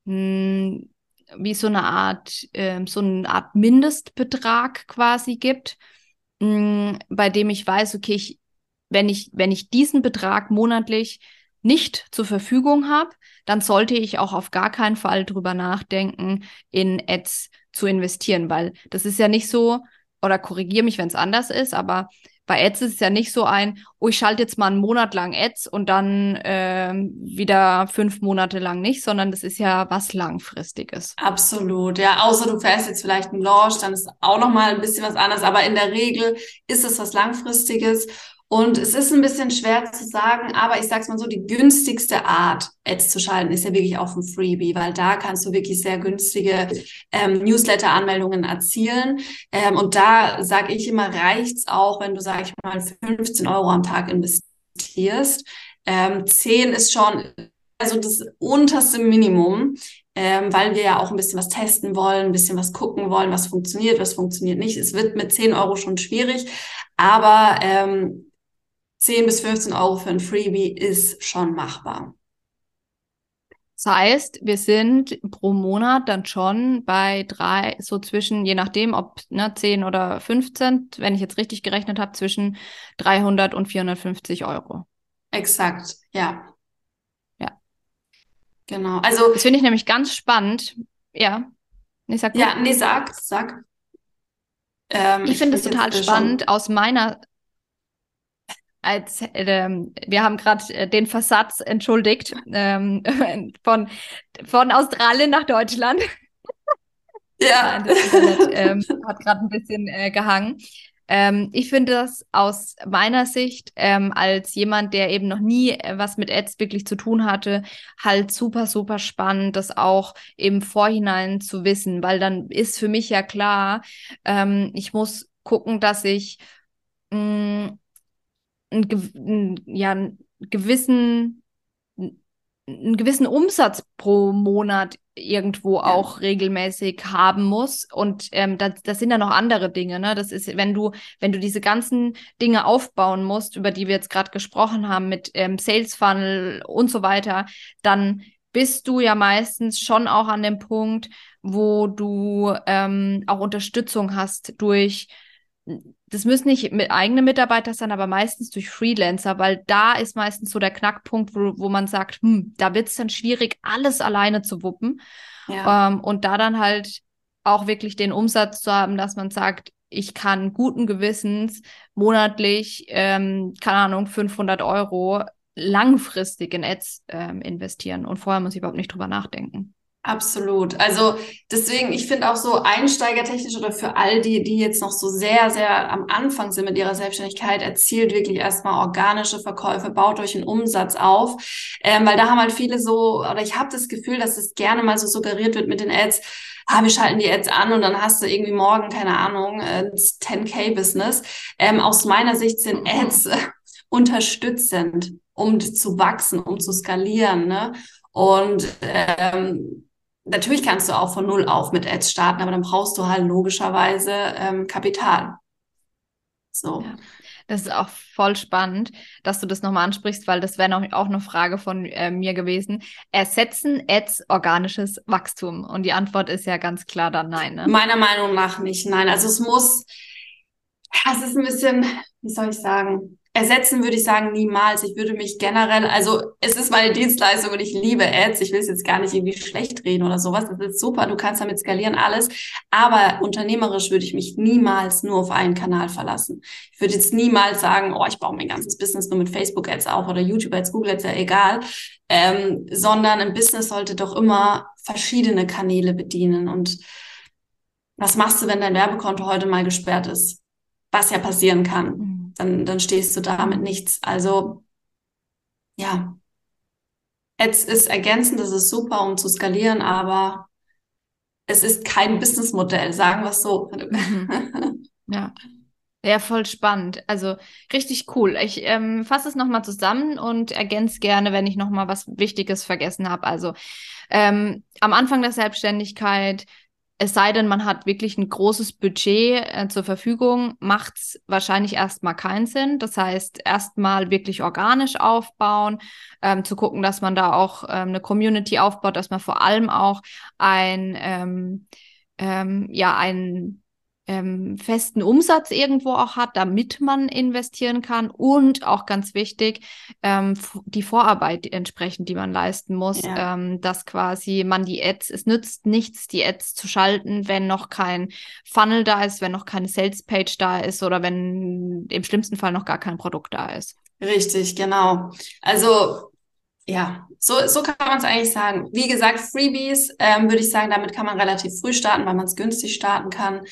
mh, hm, wie so eine Art, äh, so eine Art Mindestbetrag quasi gibt, mh, mm, bei dem ich weiß, okay, ich, wenn ich, wenn ich diesen Betrag monatlich nicht zur Verfügung habe, dann sollte ich auch auf gar keinen Fall drüber nachdenken, in Ads zu investieren, weil das ist ja nicht so, oder korrigiere mich, wenn es anders ist, aber bei Ads ist es ja nicht so ein, oh, ich schalte jetzt mal einen Monat lang Ads und dann äh, wieder fünf Monate lang nicht, sondern das ist ja was Langfristiges. Absolut, ja. Außer du fährst jetzt vielleicht einen Launch, dann ist auch nochmal ein bisschen was anderes. Aber in der Regel ist es was Langfristiges. Und es ist ein bisschen schwer zu sagen, aber ich sage es mal so, die günstigste Art, Ads zu schalten, ist ja wirklich auf dem Freebie, weil da kannst du wirklich sehr günstige ähm, Newsletter-Anmeldungen erzielen. Ähm, und da sage ich immer, reicht's auch, wenn du, sag ich mal, 15 Euro am Tag investierst. Ähm, 10 ist schon also das unterste Minimum, ähm, weil wir ja auch ein bisschen was testen wollen, ein bisschen was gucken wollen, was funktioniert, was funktioniert nicht. Es wird mit 10 Euro schon schwierig, aber ähm, 10 bis 15 Euro für ein Freebie ist schon machbar. Das heißt, wir sind pro Monat dann schon bei drei, so zwischen, je nachdem, ob ne, 10 oder 15, wenn ich jetzt richtig gerechnet habe, zwischen 300 und 450 Euro. Exakt, ja. Ja. Genau. Also. Das finde ich nämlich ganz spannend. Ja. Nee, sag ja, nee, sag, sag. Ähm, ich, ich finde es total spannend aus meiner als äh, wir haben gerade äh, den Versatz entschuldigt ähm, von von Australien nach Deutschland. Ja, das Internet ähm, hat gerade ein bisschen äh, gehangen. Ähm, ich finde das aus meiner Sicht ähm, als jemand, der eben noch nie äh, was mit Ads wirklich zu tun hatte, halt super, super spannend, das auch im Vorhinein zu wissen, weil dann ist für mich ja klar, ähm, ich muss gucken, dass ich mh, mm, einen, ja, einen gewissen, einen gewissen Umsatz pro Monat irgendwo ja. auch regelmäßig haben muss. Und ähm, das, das sind ja noch andere Dinge. Ne? Das ist, wenn du, wenn du diese ganzen Dinge aufbauen musst, über die wir jetzt gerade gesprochen haben, mit ähm, Sales Funnel und so weiter, dann bist du ja meistens schon auch an dem Punkt, wo du ähm, auch Unterstützung hast durch das müssen nicht mit eigene Mitarbeiter sein, aber meistens durch Freelancer, weil da ist meistens so der Knackpunkt, wo, wo man sagt, hm, da wird es dann schwierig, alles alleine zu wuppen. Ja. Ähm, und da dann halt auch wirklich den Umsatz zu haben, dass man sagt, ich kann guten Gewissens monatlich, ähm, keine Ahnung, 500 Euro langfristig in Ads ähm, investieren. Und vorher muss ich überhaupt nicht drüber nachdenken. Absolut. Also deswegen, ich finde auch so einsteigertechnisch oder für all die, die jetzt noch so sehr, sehr am Anfang sind mit ihrer Selbstständigkeit, erzielt wirklich erstmal organische Verkäufe, baut euch einen Umsatz auf. Ähm, weil da haben halt viele so, oder ich habe das Gefühl, dass es gerne mal so suggeriert wird mit den Ads, ah, wir schalten die Ads an und dann hast du irgendwie morgen, keine Ahnung, ein 10K-Business. Ähm, aus meiner Sicht sind mhm. Ads unterstützend, um zu wachsen, um zu skalieren. Ne? Und ähm, natürlich kannst du auch von Null auf mit Ads starten, aber dann brauchst du halt logischerweise ähm, Kapital. So. Ja. Das ist auch voll spannend, dass du das nochmal ansprichst, weil das wäre auch eine Frage von äh, mir gewesen. Ersetzen Ads organisches Wachstum? Und die Antwort ist ja ganz klar dann nein. Ne? Meiner Meinung nach nicht, nein. Also es muss, es ist ein bisschen, wie soll ich sagen, Ersetzen würde ich sagen niemals. Ich würde mich generell, also es ist meine Dienstleistung und ich liebe Ads. Ich will es jetzt gar nicht irgendwie schlecht reden oder sowas. Das ist super. Du kannst damit skalieren alles. Aber unternehmerisch würde ich mich niemals nur auf einen Kanal verlassen. Ich würde jetzt niemals sagen, oh, ich baue mein ganzes Business nur mit Facebook Ads auf oder YouTube Ads, Google Ads, ja egal. Ähm, sondern ein Business sollte doch immer verschiedene Kanäle bedienen. Und was machst du, wenn dein Werbekonto heute mal gesperrt ist? Was ja passieren kann. Mhm dann, dann stehst du da mit nichts. Also ja, Ads ist ergänzend, das ist super, um zu skalieren, aber es ist kein Businessmodell, sagen wir es so. Mhm. Ja. Ja, voll spannend. Also richtig cool. Ich ähm, fasse es nochmal zusammen und ergänze gerne, wenn ich nochmal was Wichtiges vergessen habe. Also ähm, am Anfang der Selbstständigkeit es sei denn, man hat wirklich ein großes Budget äh, zur Verfügung, macht es wahrscheinlich erstmal keinen Sinn. Das heißt, erstmal wirklich organisch aufbauen, ähm, zu gucken, dass man da auch ähm, eine Community aufbaut, dass man vor allem auch ein, ähm, ähm ja, ein ähm, festen Umsatz irgendwo auch hat, damit man investieren kann und auch ganz wichtig, ähm, die Vorarbeit entsprechend, die man leisten muss, ja. ähm, dass quasi man die Ads, es nützt nichts, die Ads zu schalten, wenn noch kein Funnel da ist, wenn noch keine Salespage da ist oder wenn im schlimmsten Fall noch gar kein Produkt da ist. Richtig, genau. Also ja, so, so kann man es eigentlich sagen. Wie gesagt, Freebies ähm, würde ich sagen, damit kann man relativ früh starten, weil man es günstig starten kann.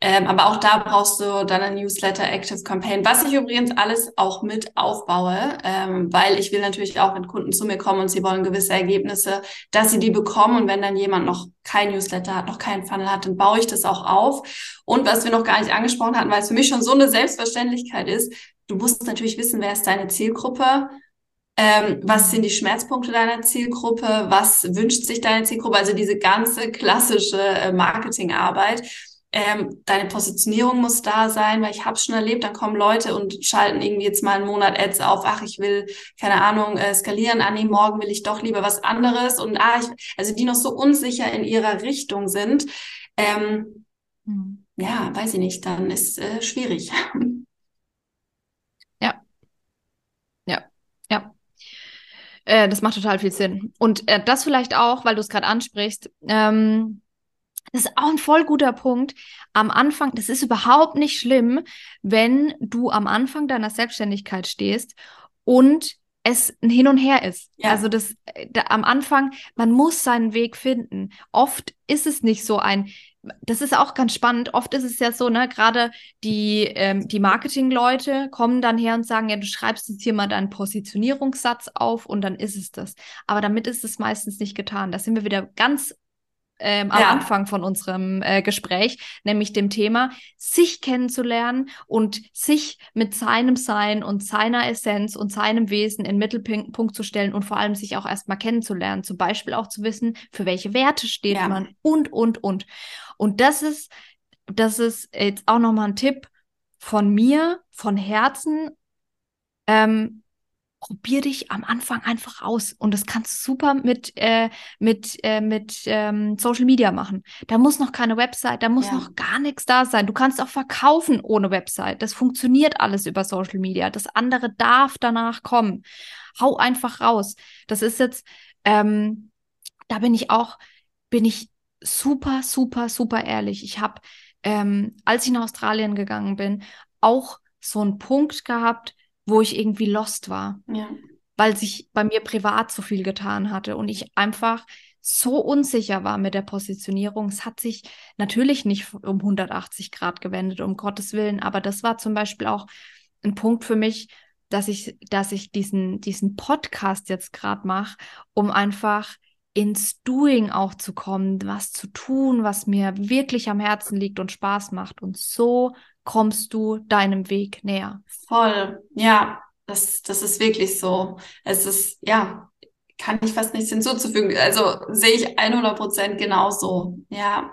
Ähm, aber auch da brauchst du dann ein Newsletter, Active Campaign, was ich übrigens alles auch mit aufbaue, ähm, weil ich will natürlich auch, wenn Kunden zu mir kommen und sie wollen gewisse Ergebnisse, dass sie die bekommen. Und wenn dann jemand noch kein Newsletter hat, noch keinen Funnel hat, dann baue ich das auch auf. Und was wir noch gar nicht angesprochen hatten, weil es für mich schon so eine Selbstverständlichkeit ist, du musst natürlich wissen, wer ist deine Zielgruppe ähm, was sind die Schmerzpunkte deiner Zielgruppe? Was wünscht sich deine Zielgruppe? Also diese ganze klassische äh, Marketingarbeit. ähm, deine Positionierung muss da sein, weil ich habe schon erlebt, dann kommen Leute und schalten irgendwie jetzt mal einen Monat Ads auf, ach, ich will, keine Ahnung, äh, skalieren, ah nee, morgen will ich doch lieber was anderes und ah, ich, also die noch so unsicher in ihrer Richtung sind, ähm, hm. ja, weiß ich nicht, dann ist äh, schwierig. Ja. Ja, ja. Äh, das macht total viel Sinn. Und äh, das vielleicht auch, weil du es gerade ansprichst, ähm, das ist auch ein voll guter Punkt. Am Anfang, das ist überhaupt nicht schlimm, wenn du am Anfang deiner Selbstständigkeit stehst und es ein Hin und Her ist. Ja. Also das da, am Anfang, man muss seinen Weg finden. Oft ist es nicht so ein, das ist auch ganz spannend. Oft ist es ja so, ne, gerade die, ähm, die Marketingleute kommen dann her und sagen, ja, du schreibst jetzt hier mal deinen Positionierungssatz auf und dann ist es das. Aber damit ist es meistens nicht getan. Da sind wir wieder ganz ähm, am ja. Anfang von unserem äh, Gespräch, nämlich dem Thema, sich kennenzulernen und sich mit seinem Sein und seiner Essenz und seinem Wesen in Mittelpunkt zu stellen und vor allem sich auch erstmal kennenzulernen. Zum Beispiel auch zu wissen, für welche Werte steht ja. man und, und, und. Und das ist, das ist jetzt auch nochmal ein Tipp von mir, von Herzen. Ähm, probier dich am Anfang einfach aus. Und das kannst du super mit, äh, mit, äh, mit ähm, Social Media machen. Da muss noch keine Website, da muss ja. noch gar nichts da sein. Du kannst auch verkaufen ohne Website. Das funktioniert alles über Social Media. Das andere darf danach kommen. Hau einfach raus. Das ist jetzt, ähm, da bin ich auch, bin ich super, super, super ehrlich. Ich habe, ähm, als ich nach Australien gegangen bin, auch so einen Punkt gehabt, wo ich irgendwie lost war. Ja. Weil sich bei mir privat so viel getan hatte und ich einfach so unsicher war mit der Positionierung. Es hat sich natürlich nicht um 180 Grad gewendet, um Gottes Willen, aber das war zum Beispiel auch ein Punkt für mich, dass ich, dass ich diesen, diesen Podcast jetzt gerade mache, um einfach ins Doing auch zu kommen, was zu tun, was mir wirklich am Herzen liegt und Spaß macht. Und so kommst du deinem Weg näher. Voll, ja, das, das ist wirklich so. Es ist, ja, kann ich fast nichts hinzuzufügen. Also sehe ich 100 Prozent genauso, ja.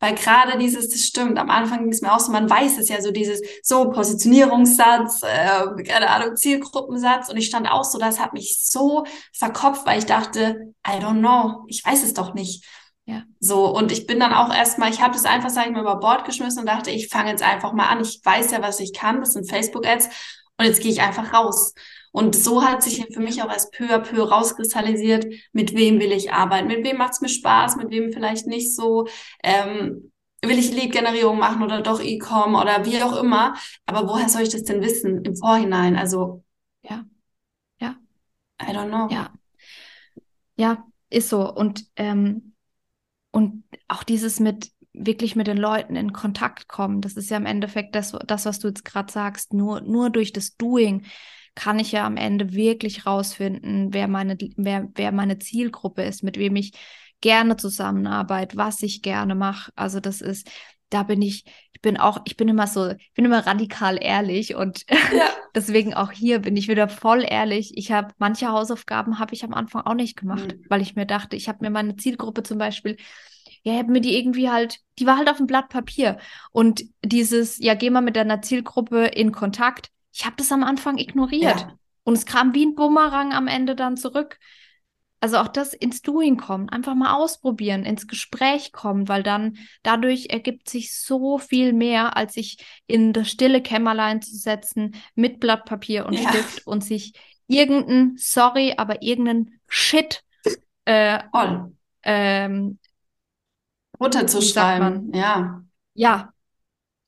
Weil gerade dieses, das stimmt, am Anfang ging es mir auch so, man weiß es ja so, dieses so Positionierungssatz, äh, keine Ahnung, Zielgruppensatz und ich stand auch so, das hat mich so verkopft, weil ich dachte, I don't know, ich weiß es doch nicht. Ja. So, und ich bin dann auch erstmal, ich habe das einfach, sage ich mal, über Bord geschmissen und dachte, ich fange jetzt einfach mal an. Ich weiß ja, was ich kann, das sind Facebook-Ads und jetzt gehe ich einfach raus. Und so hat sich für mich auch erst peu à peu rauskristallisiert, mit wem will ich arbeiten, mit wem macht es mir Spaß, mit wem vielleicht nicht so. Ähm, will ich Lead-Generierung machen oder doch E-Com oder wie auch immer. Aber woher soll ich das denn wissen im Vorhinein? Also, ja, ja. I don't know. Ja, ja, ist so. Und ähm, und auch dieses mit wirklich mit den Leuten in Kontakt kommen, das ist ja im Endeffekt das, das was du jetzt gerade sagst. Nur, nur durch das Doing kann ich ja am Ende wirklich rausfinden, wer meine, wer, wer meine Zielgruppe ist, mit wem ich gerne zusammenarbeite, was ich gerne mache. Also das ist, da bin ich, ich bin auch, ich bin immer so, ich bin immer radikal ehrlich und ja. deswegen auch hier bin ich wieder voll ehrlich. Ich habe manche Hausaufgaben habe ich am Anfang auch nicht gemacht, mhm. weil ich mir dachte, ich habe mir meine Zielgruppe zum Beispiel, ja, habe mir die irgendwie halt, die war halt auf dem Blatt Papier und dieses, ja, geh mal mit deiner Zielgruppe in Kontakt. Ich habe das am Anfang ignoriert ja. und es kam wie ein Bumerang am Ende dann zurück. Also auch das ins Doing kommen, einfach mal ausprobieren, ins Gespräch kommen, weil dann dadurch ergibt sich so viel mehr, als sich in das stille Kämmerlein zu setzen mit Blatt Papier und ja. Stift und sich irgendeinen, sorry, aber irgendeinen Shit äh, ähm, runterzuschreiben. Ja. Ja.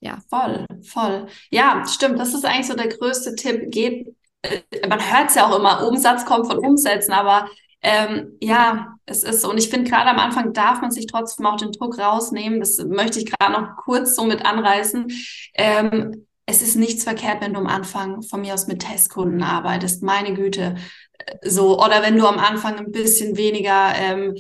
Ja. Voll, voll. Ja, stimmt. Das ist eigentlich so der größte Tipp. Geht, äh, man hört es ja auch immer, Umsatz kommt von Umsätzen, aber ähm, ja, es ist so. Und ich finde, gerade am Anfang darf man sich trotzdem auch den Druck rausnehmen. Das möchte ich gerade noch kurz so mit anreißen. Ähm, es ist nichts verkehrt, wenn du am Anfang von mir aus mit Testkunden arbeitest. Meine Güte. So, oder wenn du am Anfang ein bisschen weniger ähm,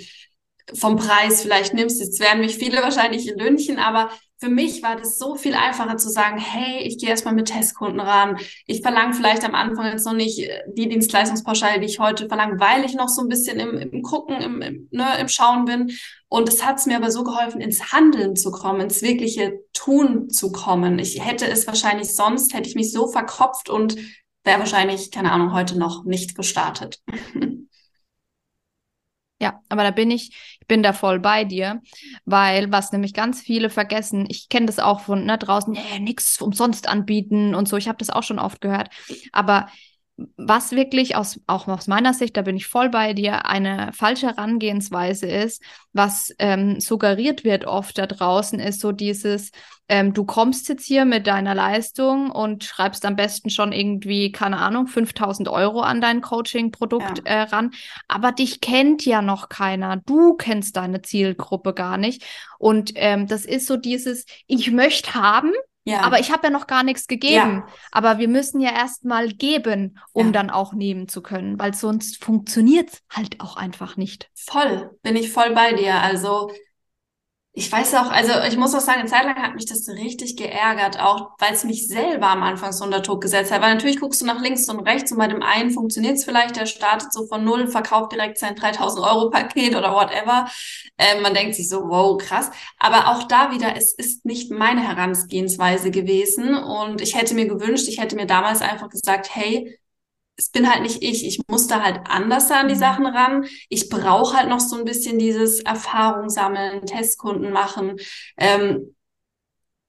vom Preis vielleicht nimmst. Jetzt werden mich viele wahrscheinlich Lünchen, aber für mich war das so viel einfacher zu sagen, hey, ich gehe erstmal mit Testkunden ran. Ich verlange vielleicht am Anfang jetzt noch nicht äh, die Dienstleistungspauschale, die ich heute verlange, weil ich noch so ein bisschen im, im Gucken, im, im, ne, im Schauen bin. Und es hat mir aber so geholfen, ins Handeln zu kommen, ins wirkliche Tun zu kommen. Ich hätte es wahrscheinlich sonst, hätte ich mich so verkopft und wäre wahrscheinlich, keine Ahnung, heute noch nicht gestartet. Ja, aber da bin ich bin da voll bei dir, weil was nämlich ganz viele vergessen, ich kenne das auch von ne, draußen, nee, nichts umsonst anbieten und so, ich habe das auch schon oft gehört, aber was wirklich aus, auch aus meiner Sicht, da bin ich voll bei dir, eine falsche Herangehensweise ist, was ähm, suggeriert wird oft da draußen, ist so dieses, ähm, du kommst jetzt hier mit deiner Leistung und schreibst am besten schon irgendwie, keine Ahnung, 5000 Euro an dein Coaching-Produkt ja. äh, ran, aber dich kennt ja noch keiner, du kennst deine Zielgruppe gar nicht. Und ähm, das ist so dieses, ich möchte haben, ja. Aber ich habe ja noch gar nichts gegeben. Ja. Aber wir müssen ja erst mal geben, um ja. dann auch nehmen zu können, weil sonst funktioniert es halt auch einfach nicht. Voll, bin ich voll bei dir. Also ich weiß auch, also ich muss auch sagen, eine Zeit lang hat mich das richtig geärgert, auch weil es mich selber am Anfang so unter Druck gesetzt hat. Weil natürlich guckst du nach links und rechts und bei dem einen funktioniert es vielleicht, der startet so von null, verkauft direkt sein 3000 Euro Paket oder whatever. Ähm, man denkt sich so, wow, krass. Aber auch da wieder, es ist nicht meine Herangehensweise gewesen und ich hätte mir gewünscht, ich hätte mir damals einfach gesagt, hey, es bin halt nicht ich. Ich muss da halt anders an die mhm. Sachen ran. Ich brauche halt noch so ein bisschen dieses Erfahrung sammeln, Testkunden machen. Ähm,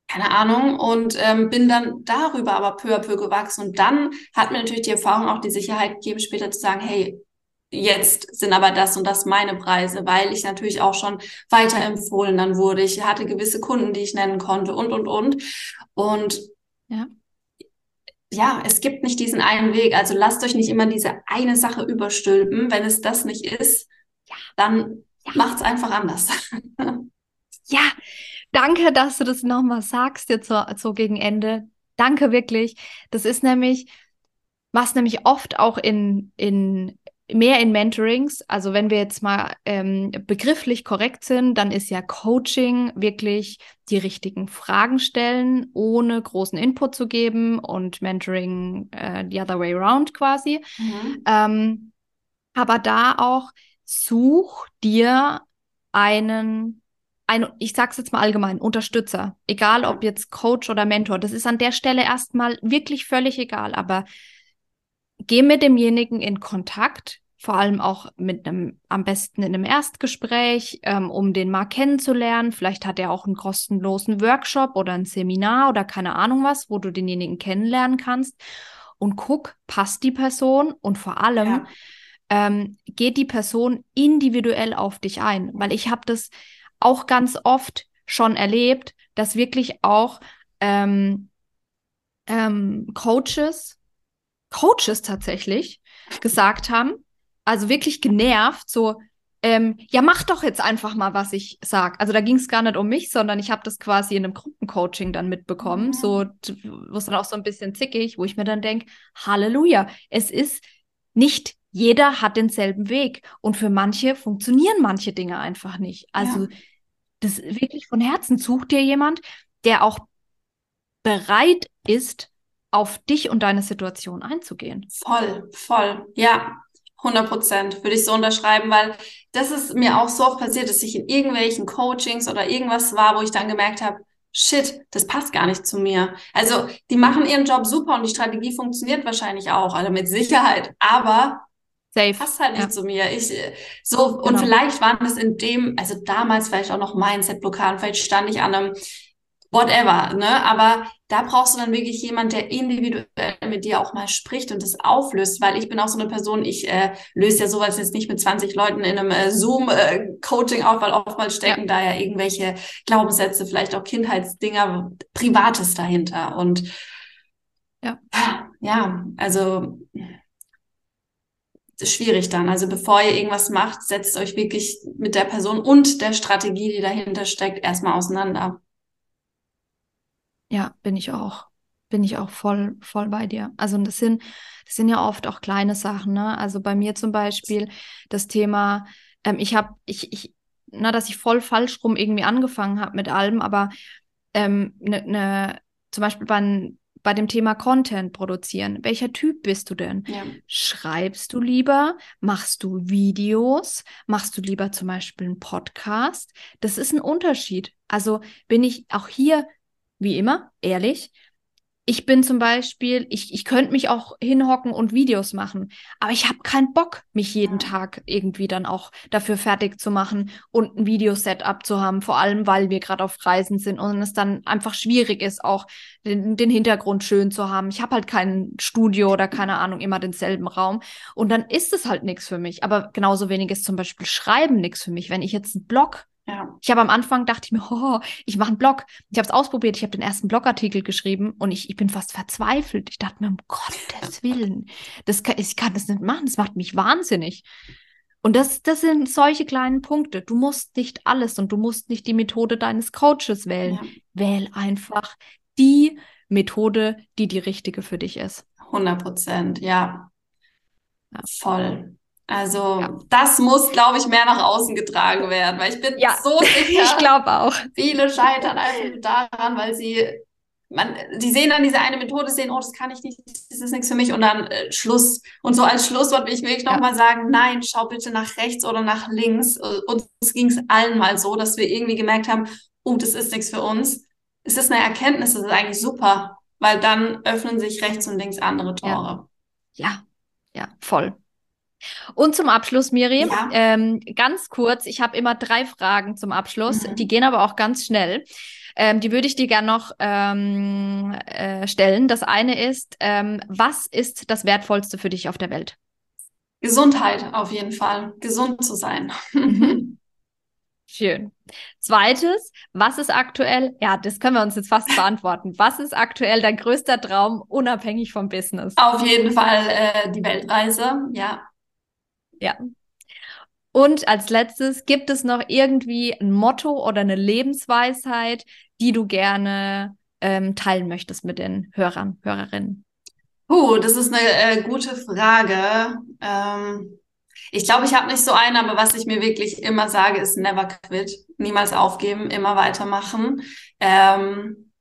keine Ahnung, und ähm, bin dann darüber aber peu à peu gewachsen. Und dann hat mir natürlich die Erfahrung auch die Sicherheit gegeben, später zu sagen, hey, jetzt sind aber das und das meine Preise, weil ich natürlich auch schon weiterempfohlen dann wurde. Ich hatte gewisse Kunden, die ich nennen konnte und, und, und. Und ja ja, es gibt nicht diesen einen Weg. Also lasst euch nicht immer diese eine Sache überstülpen. Wenn es das nicht ist, ja, dann ja. macht's einfach anders. ja, danke, dass du das nochmal sagst jetzt so, so gegen Ende. Danke wirklich. Das ist nämlich, was nämlich oft auch in, in mehr in Mentorings. Also wenn wir jetzt mal ähm, begrifflich korrekt sind, dann ist ja Coaching wirklich die richtigen Fragen stellen, ohne großen Input zu geben und Mentoring äh, the other way around quasi. Mhm. Ähm, aber da auch such dir einen, ein, ich sag's jetzt mal allgemein, Unterstützer. Egal ob jetzt Coach oder Mentor. Das ist an der Stelle erstmal wirklich völlig egal. Aber geh mit demjenigen in Kontakt, vor allem auch mit einem, am besten in einem Erstgespräch, ähm, um den mal kennenzulernen. Vielleicht hat er auch einen kostenlosen Workshop oder ein Seminar oder keine Ahnung was, wo du denjenigen kennenlernen kannst. Und guck, passt die Person und vor allem ja. ähm, geht die Person individuell auf dich ein. Weil ich habe das auch ganz oft schon erlebt, dass wirklich auch ähm, ähm, Coaches, Coaches tatsächlich gesagt haben, also wirklich genervt, so, ähm, ja, mach doch jetzt einfach mal, was ich sag. Also da ging es gar nicht um mich, sondern ich habe das quasi in einem Gruppencoaching dann mitbekommen. Mhm. So, was dann auch so ein bisschen zickig, wo ich mir dann denke, Halleluja, es ist nicht jeder hat denselben Weg. Und für manche funktionieren manche Dinge einfach nicht. Also, ja. das wirklich von Herzen. Such dir jemand, der auch bereit ist, auf dich und deine Situation einzugehen. Voll, voll. Ja, 100 Prozent würde ich so unterschreiben, weil das ist mir auch so oft passiert, dass ich in irgendwelchen Coachings oder irgendwas war, wo ich dann gemerkt habe, shit, das passt gar nicht zu mir. Also die machen ihren Job super und die Strategie funktioniert wahrscheinlich auch, also mit Sicherheit, aber Safe. passt halt nicht ja. zu mir. Ich so genau. und vielleicht waren das in dem, also damals vielleicht auch noch Mindset-Blockaden, vielleicht stand ich an einem whatever, ne? Aber da brauchst du dann wirklich jemand, der individuell mit dir auch mal spricht und das auflöst, weil ich bin auch so eine Person, ich äh, löse ja sowas jetzt nicht mit 20 Leuten in einem äh, Zoom-Coaching äh, auf, weil oftmals stecken ja. da ja irgendwelche Glaubenssätze, vielleicht auch Kindheitsdinger, Privates dahinter und ja, ja also schwierig dann. Also bevor ihr irgendwas macht, setzt euch wirklich mit der Person und der Strategie, die dahinter steckt, erstmal auseinander. Ja, bin ich auch. Bin ich auch voll, voll bei dir. Also das sind, das sind ja oft auch kleine Sachen, ne? Also bei mir zum Beispiel das Thema, ähm, ich habe, ich, ich, na, dass ich voll falsch rum irgendwie angefangen habe mit allem, aber ähm, ne, ne, zum Beispiel bei, bei dem Thema Content produzieren. Welcher Typ bist du denn? Ja. Schreibst du lieber? Machst du Videos? Machst du lieber zum Beispiel einen Podcast? Das ist ein Unterschied. Also bin ich auch hier, wie immer, ehrlich ich bin zum Beispiel, ich, ich könnte mich auch hinhocken und Videos machen, aber ich habe keinen Bock, mich jeden Tag irgendwie dann auch dafür fertig zu machen und ein Videosetup zu haben, vor allem weil wir gerade auf Reisen sind und es dann einfach schwierig ist, auch den, den Hintergrund schön zu haben. Ich habe halt kein Studio oder keine Ahnung, immer denselben Raum und dann ist es halt nichts für mich. Aber genauso wenig ist zum Beispiel Schreiben nichts für mich. Wenn ich jetzt einen Blog ja. Ich habe am Anfang dachte ich mir, oh, ich mache einen Blog. Ich habe es ausprobiert, ich habe den ersten Blogartikel geschrieben und ich, ich bin fast verzweifelt. Ich dachte mir, um Gottes Willen, das kann, ich kann das nicht machen, das macht mich wahnsinnig. Und das, das sind solche kleinen Punkte. Du musst nicht alles und du musst nicht die Methode deines Coaches wählen. Ja. Wähl einfach die Methode, die die richtige für dich ist. 100 Prozent, ja. ja. Voll. Also ja. das muss, glaube ich, mehr nach außen getragen werden, weil ich bin ja. so sicher. ich glaube auch. Viele scheitern einfach daran, weil sie, man, die sehen dann diese eine Methode, sehen, oh, das kann ich nicht, das ist nichts für mich und dann äh, Schluss. Und so als Schlusswort will ich wirklich ja. nochmal sagen, nein, schau bitte nach rechts oder nach links. Uns ging es allen mal so, dass wir irgendwie gemerkt haben, oh, das ist nichts für uns. Es ist eine Erkenntnis, das ist eigentlich super, weil dann öffnen sich rechts und links andere Tore. Ja, ja, ja voll. Und zum Abschluss, Miri, ja. ähm, ganz kurz, ich habe immer drei Fragen zum Abschluss, mhm. die gehen aber auch ganz schnell. Ähm, die würde ich dir gerne noch ähm, äh, stellen. Das eine ist, ähm, was ist das Wertvollste für dich auf der Welt? Gesundheit auf jeden Fall, gesund zu sein. Mhm. Schön. Zweites, was ist aktuell, ja, das können wir uns jetzt fast beantworten. Was ist aktuell dein größter Traum, unabhängig vom Business? Auf jeden Fall äh, die Weltreise, ja. Ja. Und als letztes, gibt es noch irgendwie ein Motto oder eine Lebensweisheit, die du gerne ähm, teilen möchtest mit den Hörern, Hörerinnen? Uh, das ist eine äh, gute Frage. Ähm, ich glaube, ich habe nicht so eine, aber was ich mir wirklich immer sage, ist never quit. Niemals aufgeben, immer weitermachen. Ähm,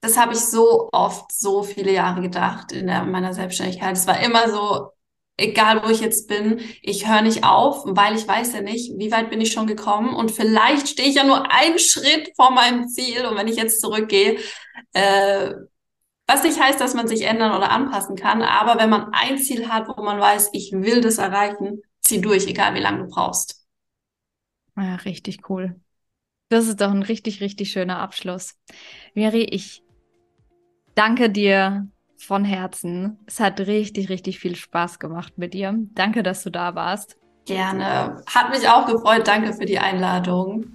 das habe ich so oft, so viele Jahre gedacht in, der, in meiner Selbstständigkeit. Es war immer so, egal wo ich jetzt bin, ich höre nicht auf, weil ich weiß ja nicht, wie weit bin ich schon gekommen und vielleicht stehe ich ja nur einen Schritt vor meinem Ziel und wenn ich jetzt zurückgehe, äh, was nicht heißt, dass man sich ändern oder anpassen kann, aber wenn man ein Ziel hat, wo man weiß, ich will das erreichen, zieh durch, egal wie lange du brauchst. Ja, richtig cool. Das ist doch ein richtig, richtig schöner Abschluss. Miri, ich danke dir von Herzen. Es hat richtig, richtig viel Spaß gemacht mit dir. Danke, dass du da warst. Gerne. Hat mich auch gefreut. Danke für die Einladung.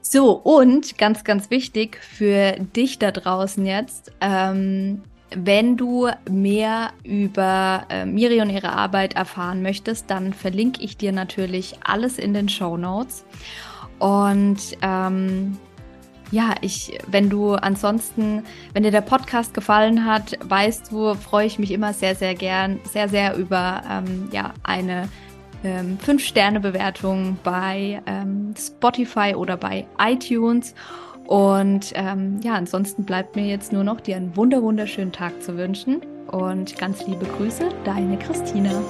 So, und ganz, ganz wichtig für dich da draußen jetzt, ähm, wenn du mehr über äh, Miri und ihre Arbeit erfahren möchtest, dann verlinke ich dir natürlich alles in den Show Notes. Und ähm, ja, ich, wenn du ansonsten, wenn dir der Podcast gefallen hat, weißt du, freue ich mich immer sehr, sehr gern, sehr, sehr über ähm, ja, eine ähm, 5-Sterne-Bewertung bei ähm, Spotify oder bei iTunes. Und ähm, ja, ansonsten bleibt mir jetzt nur noch dir einen wunder wunderschönen Tag zu wünschen. Und ganz liebe Grüße, deine Christina.